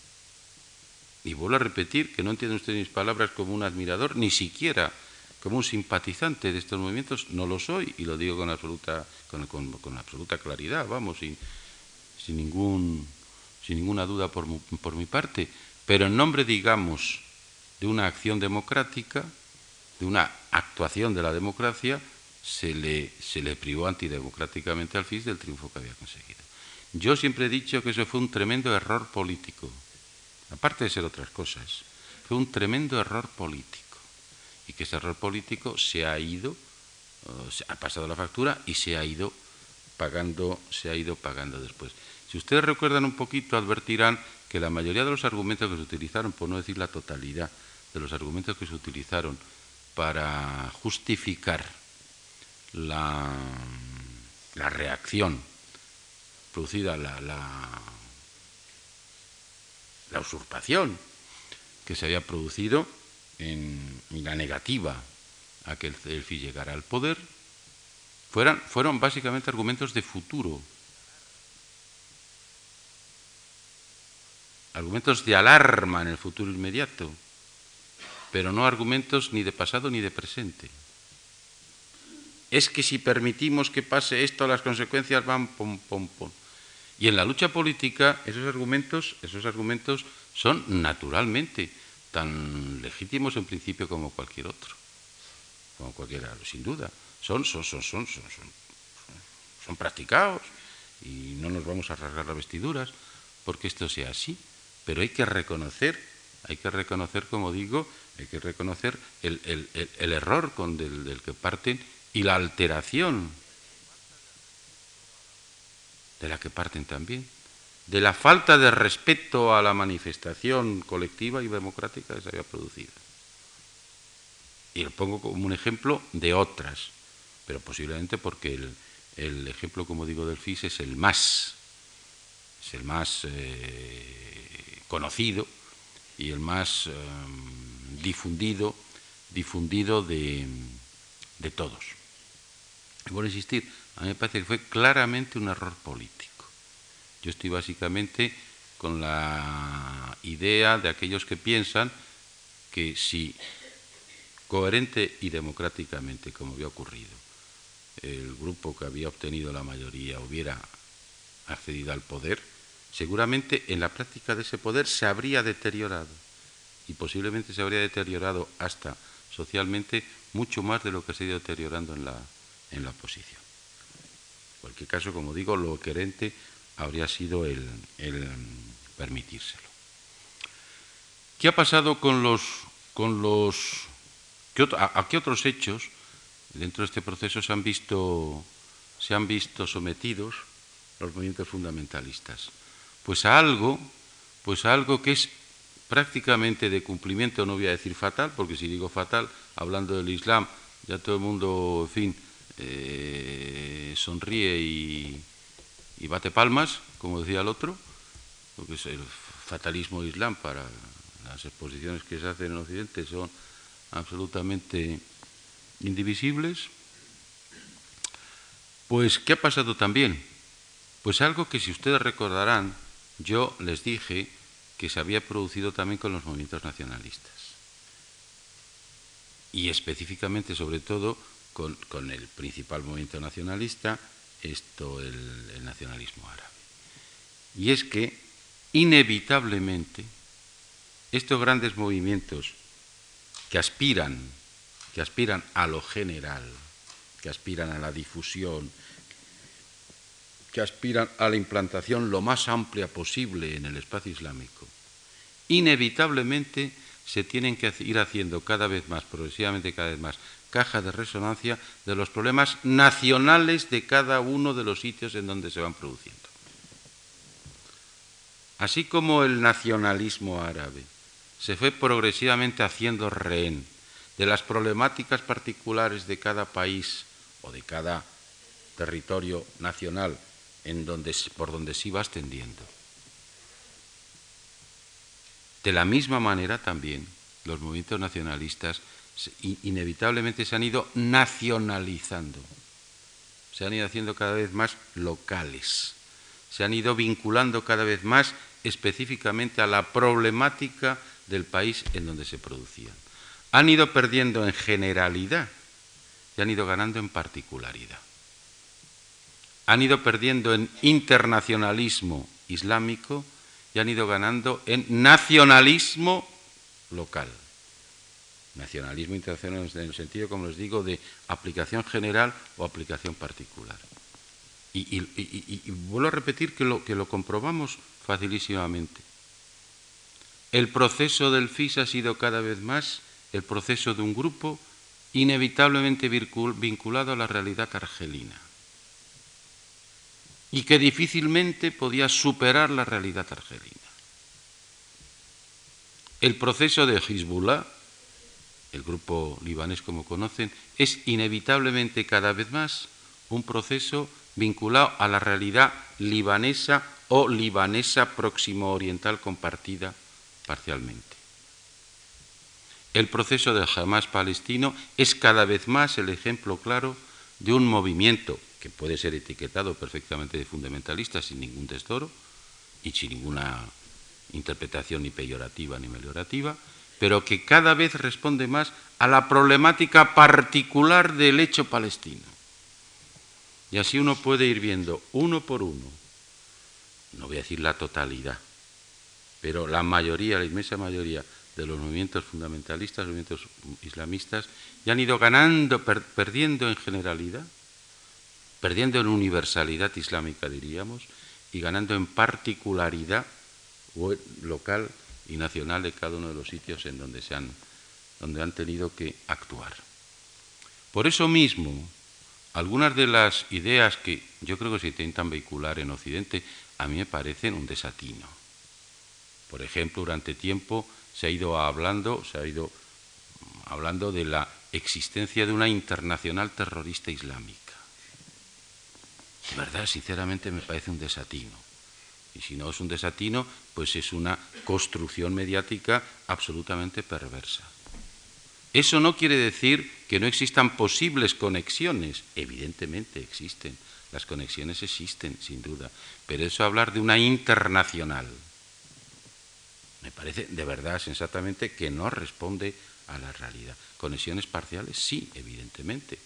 Y vuelvo a repetir que no entienden ustedes mis palabras como un admirador, ni siquiera como un simpatizante de estos movimientos, no lo soy, y lo digo con absoluta, con, absoluta claridad, vamos, sin, sin, ningún, sin ninguna duda por, por mi parte, pero en nombre, digamos, de una acción democrática, de una actuación de la democracia, se le, se le privó antidemocráticamente al FIS del triunfo que había conseguido. Yo siempre he dicho que eso fue un tremendo error político aparte de ser otras cosas, fue un tremendo error político y que ese error político se ha ido, ha pasado la factura y se ha ido pagando, se ha ido pagando después. Si ustedes recuerdan un poquito, advertirán que la mayoría de los argumentos que se utilizaron, por no decir la totalidad de los argumentos que se utilizaron para justificar la, la reacción producida, la la usurpación que se había producido en, la negativa a que el llegara al poder, fueron básicamente argumentos de futuro, argumentos de alarma en el futuro inmediato, pero no argumentos ni de pasado ni de presente. Es que si permitimos que pase esto, las consecuencias van pom, pom, pom. Y en la lucha política esos argumentos, esos argumentos son naturalmente tan legítimos en principio como cualquier otro, como cualquiera, sin duda. Son, son, son, son, son, son, son practicados y no nos vamos a rasgar las vestiduras porque esto sea así, pero hay que reconocer, hay que reconocer, como digo, hay que reconocer el, error con del que parten y la alteración de la que parten también, de la falta de respeto a la manifestación colectiva y democrática que se había producido. Y lo pongo como un ejemplo de otras, pero posiblemente porque el, ejemplo, como digo, del FIS es el más, es el más eh, conocido y el más em, difundido, difundido de, de todos. Y por insistir, a mí me parece que fue claramente un error político. Yo estoy básicamente con la idea de aquellos que piensan que si coherente y democráticamente, como había ocurrido, el grupo que había obtenido la mayoría hubiera accedido al poder, seguramente en la práctica de ese poder se habría deteriorado y posiblemente se habría deteriorado hasta socialmente mucho más de lo que se ha ido deteriorando en la, en la oposición. En cualquier caso, como digo, lo coherente habría sido el, permitírselo. ¿Qué ha pasado con los... Con los ¿A qué otros hechos dentro de este proceso se han visto, se han visto sometidos los movimientos fundamentalistas? Pues a algo, pues a algo que es prácticamente de cumplimiento, no voy a decir fatal, porque si digo fatal, hablando del Islam, ya todo el mundo, fin, eh, sonríe y, bate palmas, como decía el otro, porque es el fatalismo islam para las exposiciones que se hacen en Occidente son absolutamente indivisibles. Pues, ¿qué ha pasado también? Pues algo que si ustedes recordarán, yo les dije que se había producido también con los movimientos nacionalistas. Y específicamente, sobre todo, con, el principal movimiento nacionalista, esto el, nacionalismo árabe. Y es que inevitablemente estos grandes movimientos que aspiran, que aspiran a lo general, que aspiran a la difusión, que aspiran a la implantación lo más amplia posible en el espacio islámico, inevitablemente se tienen que ir haciendo cada vez más, progresivamente cada vez más, caja de resonancia de los problemas nacionales de cada uno de los sitios en donde se van produciendo. Así como el nacionalismo árabe se fue progresivamente haciendo rehén de las problemáticas particulares de cada país o de cada territorio nacional en donde, por donde se iba extendiendo. De la misma manera también los movimientos nacionalistas inevitablemente se han ido nacionalizando, se han ido haciendo cada vez más locales, se han ido vinculando cada vez más específicamente a la problemática del país en donde se producían. Han ido perdiendo en generalidad y han ido ganando en particularidad. Han ido perdiendo en internacionalismo islámico y han ido ganando en nacionalismo local. Nacionalismo internacional en el sentido, como les digo, de aplicación general o aplicación particular. Y, vuelvo a repetir que lo, que lo comprobamos facilísimamente. El proceso del FIS ha sido cada vez más el proceso de un grupo inevitablemente vinculado a la realidad argelina y que difícilmente podía superar la realidad argelina. El proceso de Hezbollah el grupo libanés como conocen, es inevitablemente cada vez más un proceso vinculado a la realidad libanesa o libanesa próximo oriental compartida parcialmente. El proceso del Hamas palestino es cada vez más el ejemplo claro de un movimiento que puede ser etiquetado perfectamente de fundamentalista sin ningún tesoro y sin ninguna interpretación ni peyorativa ni meliorativa, pero que cada vez responde más a la problemática particular del hecho palestino. Y así uno puede ir viendo uno por uno, no voy a decir la totalidad, pero la mayoría, la inmensa mayoría de los movimientos fundamentalistas, los movimientos islamistas, y han ido ganando, perdiendo en generalidad, perdiendo en universalidad islámica, diríamos, y ganando en particularidad local y nacional de cada uno de los sitios en donde, se han, donde han tenido que actuar. Por eso mismo, algunas de las ideas que yo creo que se intentan vehicular en Occidente a mí me parecen un desatino. Por ejemplo, durante tiempo se ha ido hablando, se ha ido hablando de la existencia de una internacional terrorista islámica. De verdad, sinceramente, me parece un desatino. Y si no es un desatino, pues es una construcción mediática absolutamente perversa. Eso no quiere decir que no existan posibles conexiones. Evidentemente existen. Las conexiones existen, sin duda. Pero eso hablar de una internacional me parece de verdad, sensatamente, que no responde a la realidad. Conexiones parciales, sí, evidentemente.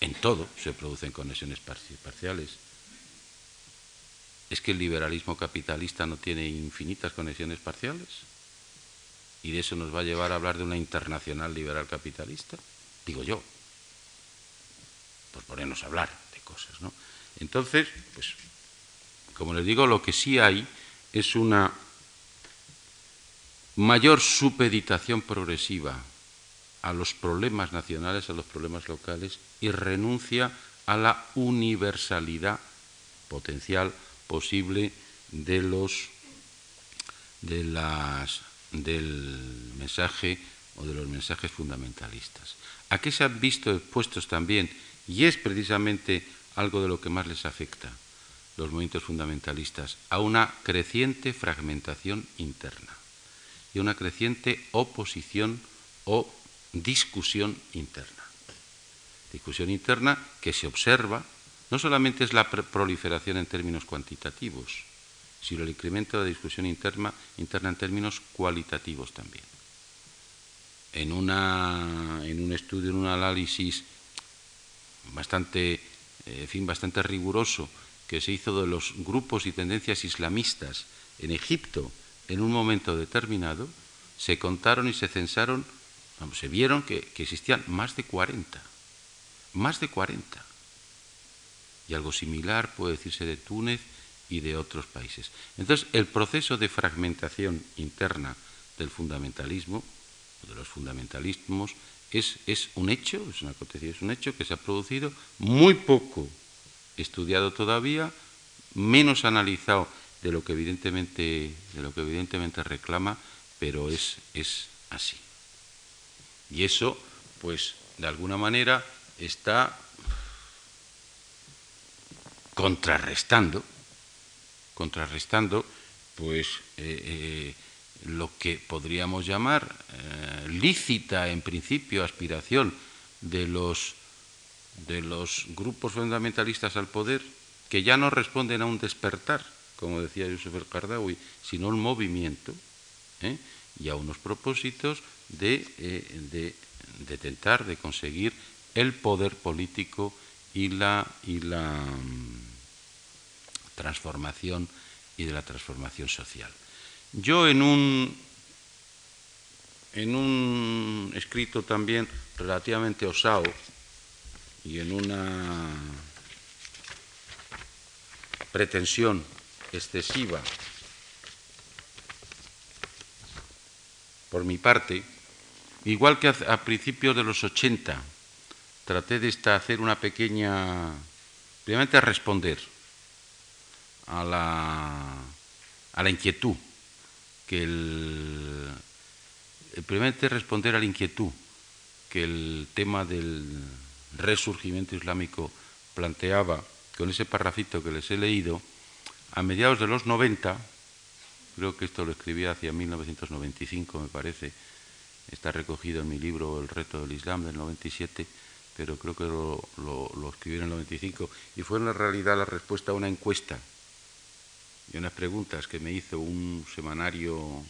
En todo se producen conexiones parciales. ¿Es que el liberalismo capitalista no tiene infinitas conexiones parciales? ¿Y de eso nos va a llevar a hablar de una internacional liberal capitalista? Digo yo. Pues ponernos a hablar de cosas, ¿no? Entonces, pues, como les digo, lo que sí hay es una mayor supeditación progresiva a los problemas nacionales, a los problemas locales y renuncia a la universalidad potencial posible de los de las del mensaje o de los mensajes fundamentalistas. ¿A qué se han visto expuestos también? Y es precisamente algo de lo que más les afecta los movimientos fundamentalistas, a una creciente fragmentación interna y una creciente oposición o discusión interna. Discusión interna que se observa no solamente es la proliferación en términos cuantitativos, sino el incremento de la discusión interna, en términos cualitativos también. En, una, en un estudio, en un análisis bastante, eh, fin, bastante riguroso que se hizo de los grupos y tendencias islamistas en Egipto en un momento determinado, se contaron y se censaron, se vieron que, existían más de 40, más de 40. Y algo similar puede decirse de Túnez y de otros países. Entonces, el proceso de fragmentación interna del fundamentalismo, de los fundamentalismos, es, es un hecho, es una es un hecho que se ha producido muy poco estudiado todavía, menos analizado de lo que evidentemente, de lo que evidentemente reclama, pero es, es así. Y eso, pues, de alguna manera está contrarrestando, contrarrestando, pues, eh, eh, lo que podríamos llamar eh, lícita, en principio, aspiración de los, de los grupos fundamentalistas al poder, que ya no responden a un despertar, como decía Yusuf el Qardawi, sino un movimiento y a unos propósitos de, de, de, tentar, de conseguir el poder político y la, y la mm, transformación y de la transformación social. Yo en un, en un escrito también relativamente osado y en una pretensión excesiva por mi parte, igual que a, principios de los 80 traté de hacer una pequeña, primeramente responder a la, a la inquietud que el, responder a la inquietud que el tema del resurgimiento islámico planteaba con ese parrafito que les he leído, a mediados de los 90, creo que esto lo escribí hacia 1995, me parece, está recogido en mi libro El reto del Islam del 97, pero creo que lo, lo, escribí en el 95, y fue en realidad la respuesta a una encuesta y unas preguntas que me hizo un semanario,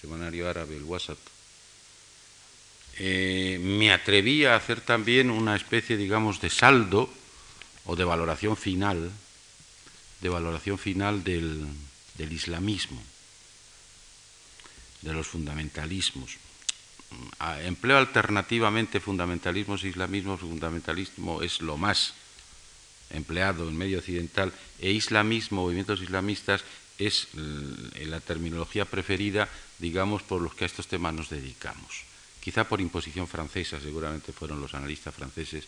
semanario árabe, el WhatsApp. Eh, me atreví a hacer también una especie, digamos, de saldo o de valoración final de valoración final del, islamismo. de los fundamentalismos. Empleo alternativamente fundamentalismos islamismo. Fundamentalismo es lo más empleado en medio occidental e islamismo, movimientos islamistas, es la terminología preferida, digamos, por los que a estos temas nos dedicamos. Quizá por imposición francesa, seguramente fueron los analistas franceses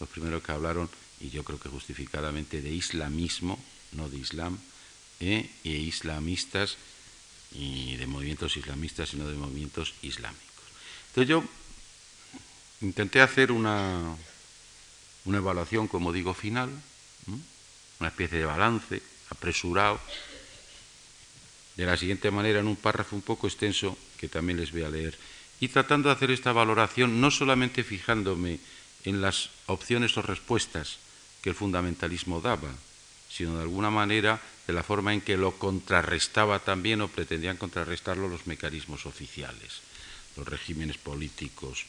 los primeros que hablaron, y yo creo que justificadamente, de islamismo, no de islam, e, e islamistas, y de movimientos islamistas, sino de movimientos islámicos. Entonces yo intenté hacer una, una evaluación, como digo, final, una especie de balance apresurado, de la siguiente manera, en un párrafo un poco extenso, que también les voy a leer, y tratando de hacer esta valoración no solamente fijándome en las opciones o respuestas que el fundamentalismo daba, sino de alguna manera de la forma en que lo contrarrestaba también o pretendían contrarrestarlo los mecanismos oficiales, los regímenes políticos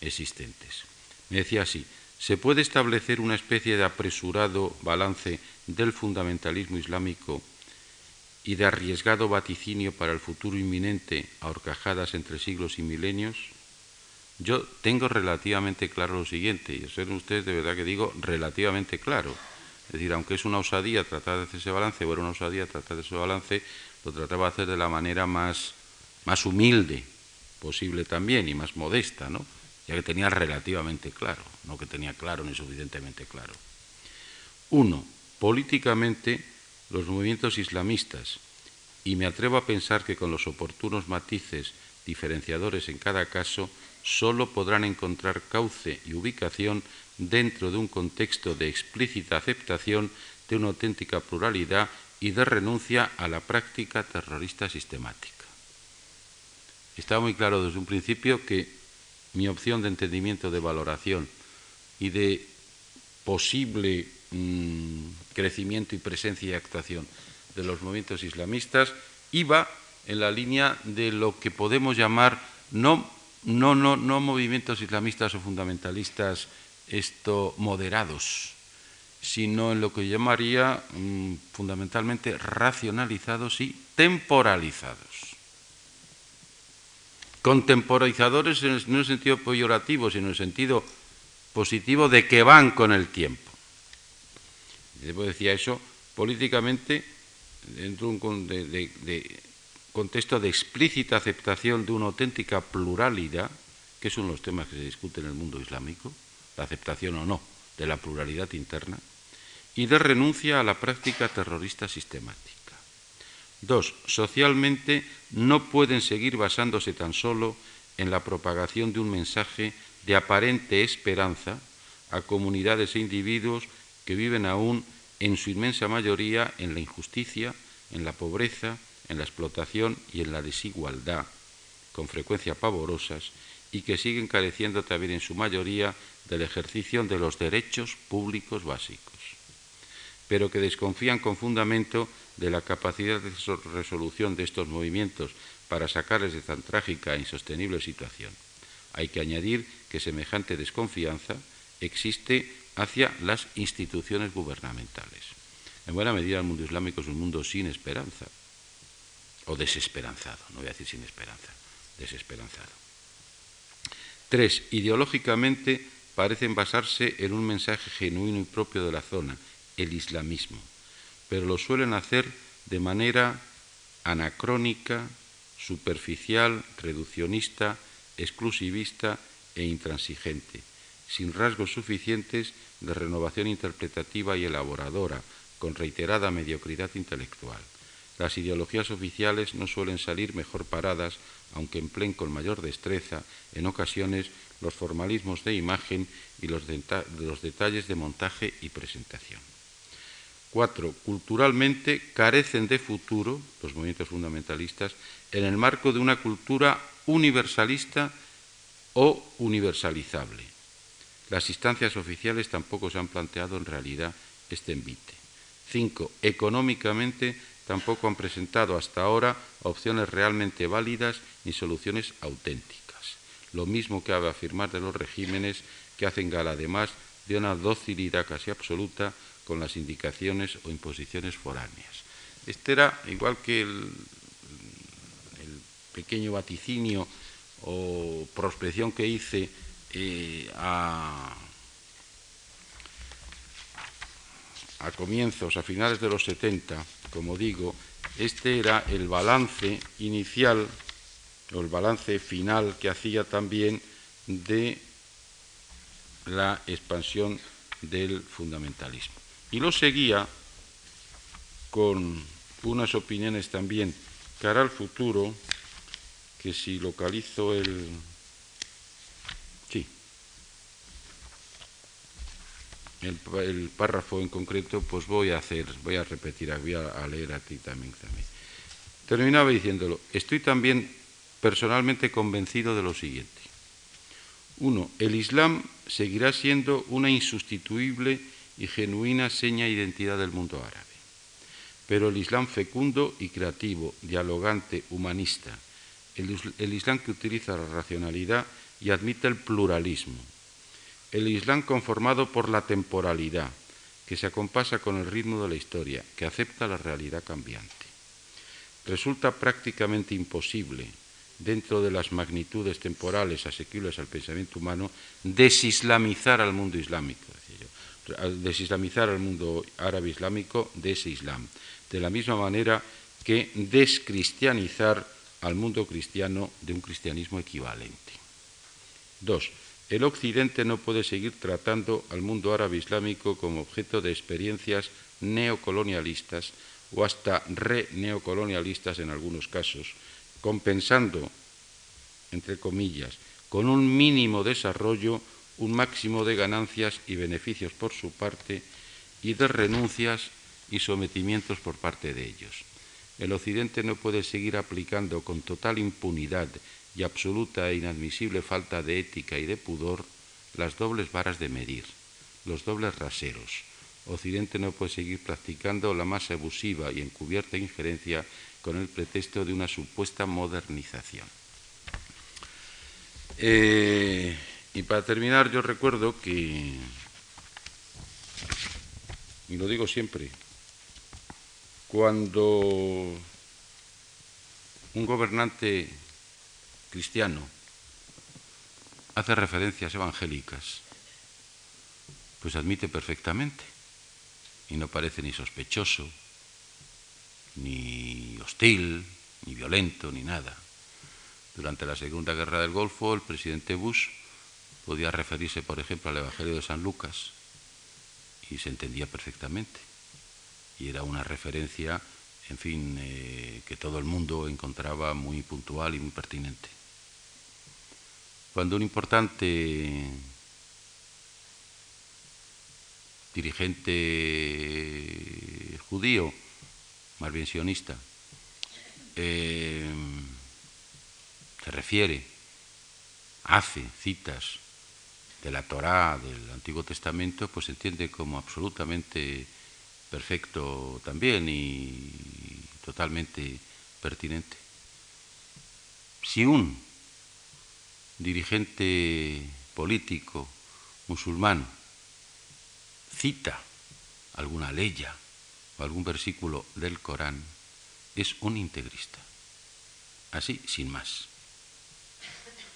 existentes. Me decía así, se puede establecer una especie de apresurado balance del fundamentalismo islámico y de arriesgado vaticinio para el futuro inminente a horcajadas entre siglos y milenios? Yo tengo relativamente claro lo siguiente, y ser ustedes de verdad que digo relativamente claro. Es decir, aunque es una osadía tratar de hacer ese balance, o era una osadía tratar de ese balance, lo trataba de hacer de la manera más, más humilde posible también y más modesta, ¿no? ya que tenía relativamente claro, no que tenía claro ni suficientemente claro. Uno, políticamente los movimientos islamistas, y me atrevo a pensar que con los oportunos matices diferenciadores en cada caso, sólo podrán encontrar cauce y ubicación dentro de un contexto de explícita aceptación de una auténtica pluralidad y de renuncia a la práctica terrorista sistemática. Estaba muy claro desde un principio que mi opción de entendimiento, de valoración y de posible mm, crecimiento y presencia y actuación de los movimientos islamistas iba en la línea de lo que podemos llamar no, no, no, no movimientos islamistas o fundamentalistas esto, moderados, sino en lo que llamaría mm, fundamentalmente racionalizados y temporalizados. Contemporizadores no en el sentido peyorativo, sino en el sentido positivo de que van con el tiempo. Debo decía eso políticamente dentro de un de, contexto de explícita aceptación de una auténtica pluralidad, que de los temas que se discute en el mundo islámico, la aceptación o no de la pluralidad interna, y de renuncia a la práctica terrorista sistemática. Dos, socialmente no pueden seguir basándose tan solo en la propagación de un mensaje de aparente esperanza a comunidades e individuos que viven aún en su inmensa mayoría en la injusticia, en la pobreza, en la explotación y en la desigualdad, con frecuencia pavorosas, y que siguen careciendo también en su mayoría del ejercicio de los derechos públicos básicos, pero que desconfían con fundamento de la capacidad de resolución de estos movimientos para sacarles de tan trágica e insostenible situación. Hay que añadir que semejante desconfianza existe hacia las instituciones gubernamentales. En buena medida el mundo islámico es un mundo sin esperanza, o desesperanzado, no voy a decir sin esperanza, desesperanzado. Tres, ideológicamente parecen basarse en un mensaje genuino y propio de la zona, el islamismo, pero lo suelen hacer de manera anacrónica, superficial, reduccionista, exclusivista e intransigente sin rasgos suficientes de renovación interpretativa y elaboradora, con reiterada mediocridad intelectual. Las ideologías oficiales no suelen salir mejor paradas, aunque empleen con mayor destreza, en ocasiones, los formalismos de imagen y los, los detalles de montaje y presentación. Cuatro, culturalmente carecen de futuro, los movimientos fundamentalistas, en el marco de una cultura universalista o universalizable. Las instancias oficiales tampoco se han planteado en realidad este envite. Cinco, económicamente tampoco han presentado hasta ahora opciones realmente válidas ni soluciones auténticas. Lo mismo cabe afirmar de los regímenes que hacen gala además de una docilidad casi absoluta con las indicaciones o imposiciones foráneas. Este era, igual que el, pequeño vaticinio o prospección que hice eh, a, comienzos, a finales de los 70, como digo, este era el balance inicial o el balance final que hacía también de la expansión del fundamentalismo. Y lo seguía con unas opiniones también cara al futuro, que si localizo el... Sí. El, párrafo en concreto, pues voy a hacer, voy a repetir, voy a, leer aquí también, también. Terminaba diciéndolo, estoy también personalmente convencido de lo siguiente. Uno, el Islam seguirá siendo una insustituible y genuina seña identidad del mundo árabe. Pero el Islam fecundo y creativo, dialogante, humanista, el, Islam que utiliza la racionalidad y admite el pluralismo, el Islam conformado por la temporalidad, que se acompasa con el ritmo de la historia, que acepta la realidad cambiante. Resulta prácticamente imposible, dentro de las magnitudes temporales asequibles al pensamiento humano, desislamizar al mundo islámico, desislamizar al mundo árabe islámico de ese Islam, de la misma manera que descristianizar al mundo cristiano de un cristianismo equivalente. Dos, el Occidente no puede seguir tratando al mundo árabe islámico como objeto de experiencias neocolonialistas o hasta re-neocolonialistas en algunos casos, compensando, entre comillas, con un mínimo desarrollo, un máximo de ganancias y beneficios por su parte y de renuncias y sometimientos por parte de ellos. El Occidente no puede seguir aplicando con total impunidad y absoluta e inadmisible falta de ética y de pudor las dobles varas de medir, los dobles raseros. Occidente no puede seguir practicando la más abusiva y encubierta injerencia con el pretexto de una supuesta modernización. Eh, y para terminar, yo recuerdo que, y lo digo siempre, cuando un gobernante cristiano hace referencias evangélicas, pues admite perfectamente y no parece ni sospechoso, ni hostil, ni violento, ni nada. Durante la Segunda Guerra del Golfo, el presidente Bush podía referirse, por ejemplo, al Evangelio de San Lucas y se entendía perfectamente y era una referencia, en fin, eh, que todo el mundo encontraba muy puntual y muy pertinente. Cuando un importante dirigente judío, más bien sionista, eh, se refiere, hace citas de la Torá, del Antiguo Testamento, pues se entiende como absolutamente perfecto también y totalmente pertinente. Si un dirigente político musulmán cita alguna ley o algún versículo del Corán, es un integrista. Así, sin más.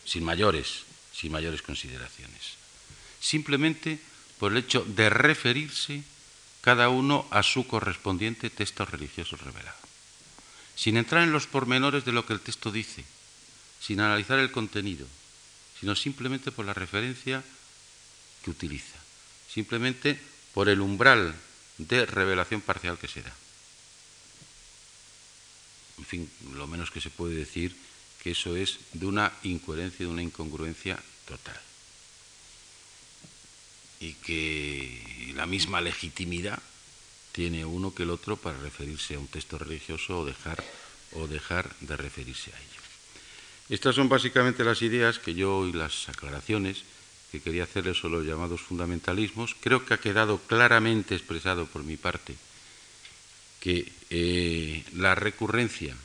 Sin mayores, sin mayores consideraciones. Simplemente por el hecho de referirse cada uno a su correspondiente texto religioso revelado, sin entrar en los pormenores de lo que el texto dice, sin analizar el contenido, sino simplemente por la referencia que utiliza, simplemente por el umbral de revelación parcial que se da. En fin, lo menos que se puede decir que eso es de una incoherencia, de una incongruencia total y que la misma legitimidad tiene uno que el otro para referirse a un texto religioso o dejar, o dejar de referirse a ello. Estas son básicamente las ideas que yo y las aclaraciones que quería hacerles sobre los llamados fundamentalismos. Creo que ha quedado claramente expresado por mi parte que eh, la recurrencia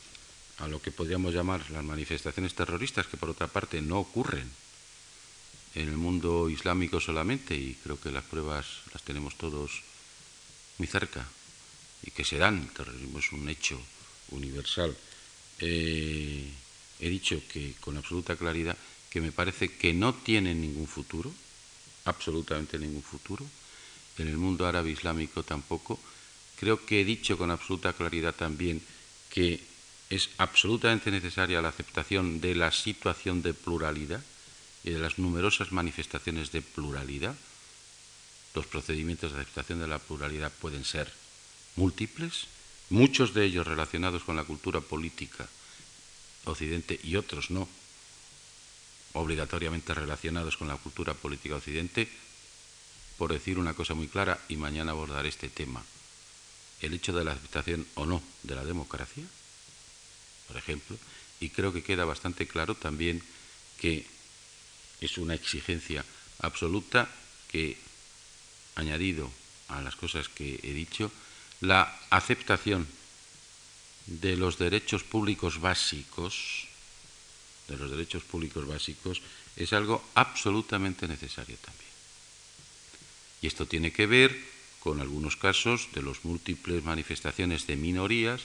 a lo que podríamos llamar las manifestaciones terroristas, que por otra parte no ocurren en el mundo islámico solamente, y creo que las pruebas las tenemos todos muy cerca, y que se dan, el terrorismo es un hecho universal, eh, he dicho que con absoluta claridad que me parece que no tienen ningún futuro, absolutamente ningún futuro, en el mundo árabe islámico tampoco. Creo que he dicho con absoluta claridad también que es absolutamente necesaria la aceptación de la situación de pluralidad y de las numerosas manifestaciones de pluralidad. Los procedimientos de aceptación de la pluralidad pueden ser múltiples, muchos de ellos relacionados con la cultura política occidente y otros no, obligatoriamente relacionados con la cultura política occidente, por decir una cosa muy clara, y mañana abordaré este tema, el hecho de la aceptación o no de la democracia, por ejemplo, y creo que queda bastante claro también que es una exigencia absoluta que, añadido a las cosas que he dicho, la aceptación de los derechos públicos básicos, de los derechos públicos básicos, es algo absolutamente necesario también. Y esto tiene que ver con algunos casos de las múltiples manifestaciones de minorías,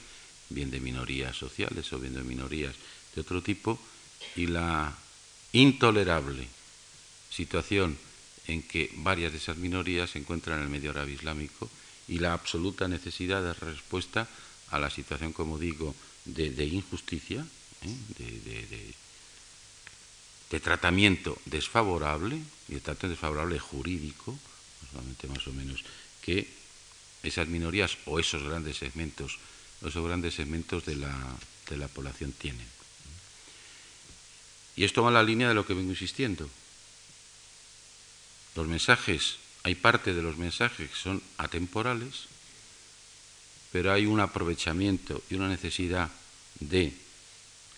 bien de minorías sociales o bien de minorías de otro tipo, y la intolerable situación en que varias de esas minorías se encuentran en el medio árabe islámico y la absoluta necesidad de respuesta a la situación, como digo, de, injusticia, ¿eh? de, tratamiento desfavorable, y de tratamiento desfavorable jurídico, solamente más o menos, que esas minorías o esos grandes segmentos, esos grandes segmentos de la, de la población tienen. Y esto va en la línea de lo que vengo insistiendo. Los mensajes, hay parte de los mensajes que son atemporales, pero hay un aprovechamiento y una necesidad de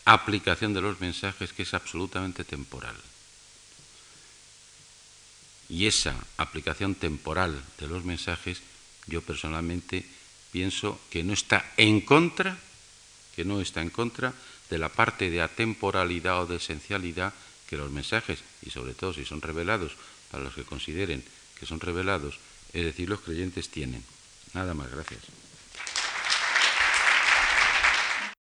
aplicación de los mensajes que es absolutamente temporal. Y esa aplicación temporal de los mensajes, yo personalmente pienso que no está en contra, que no está en contra de la parte de atemporalidad o de esencialidad que los mensajes, y sobre todo si son revelados para los que consideren que son revelados, es decir, los creyentes tienen. Nada más, gracias.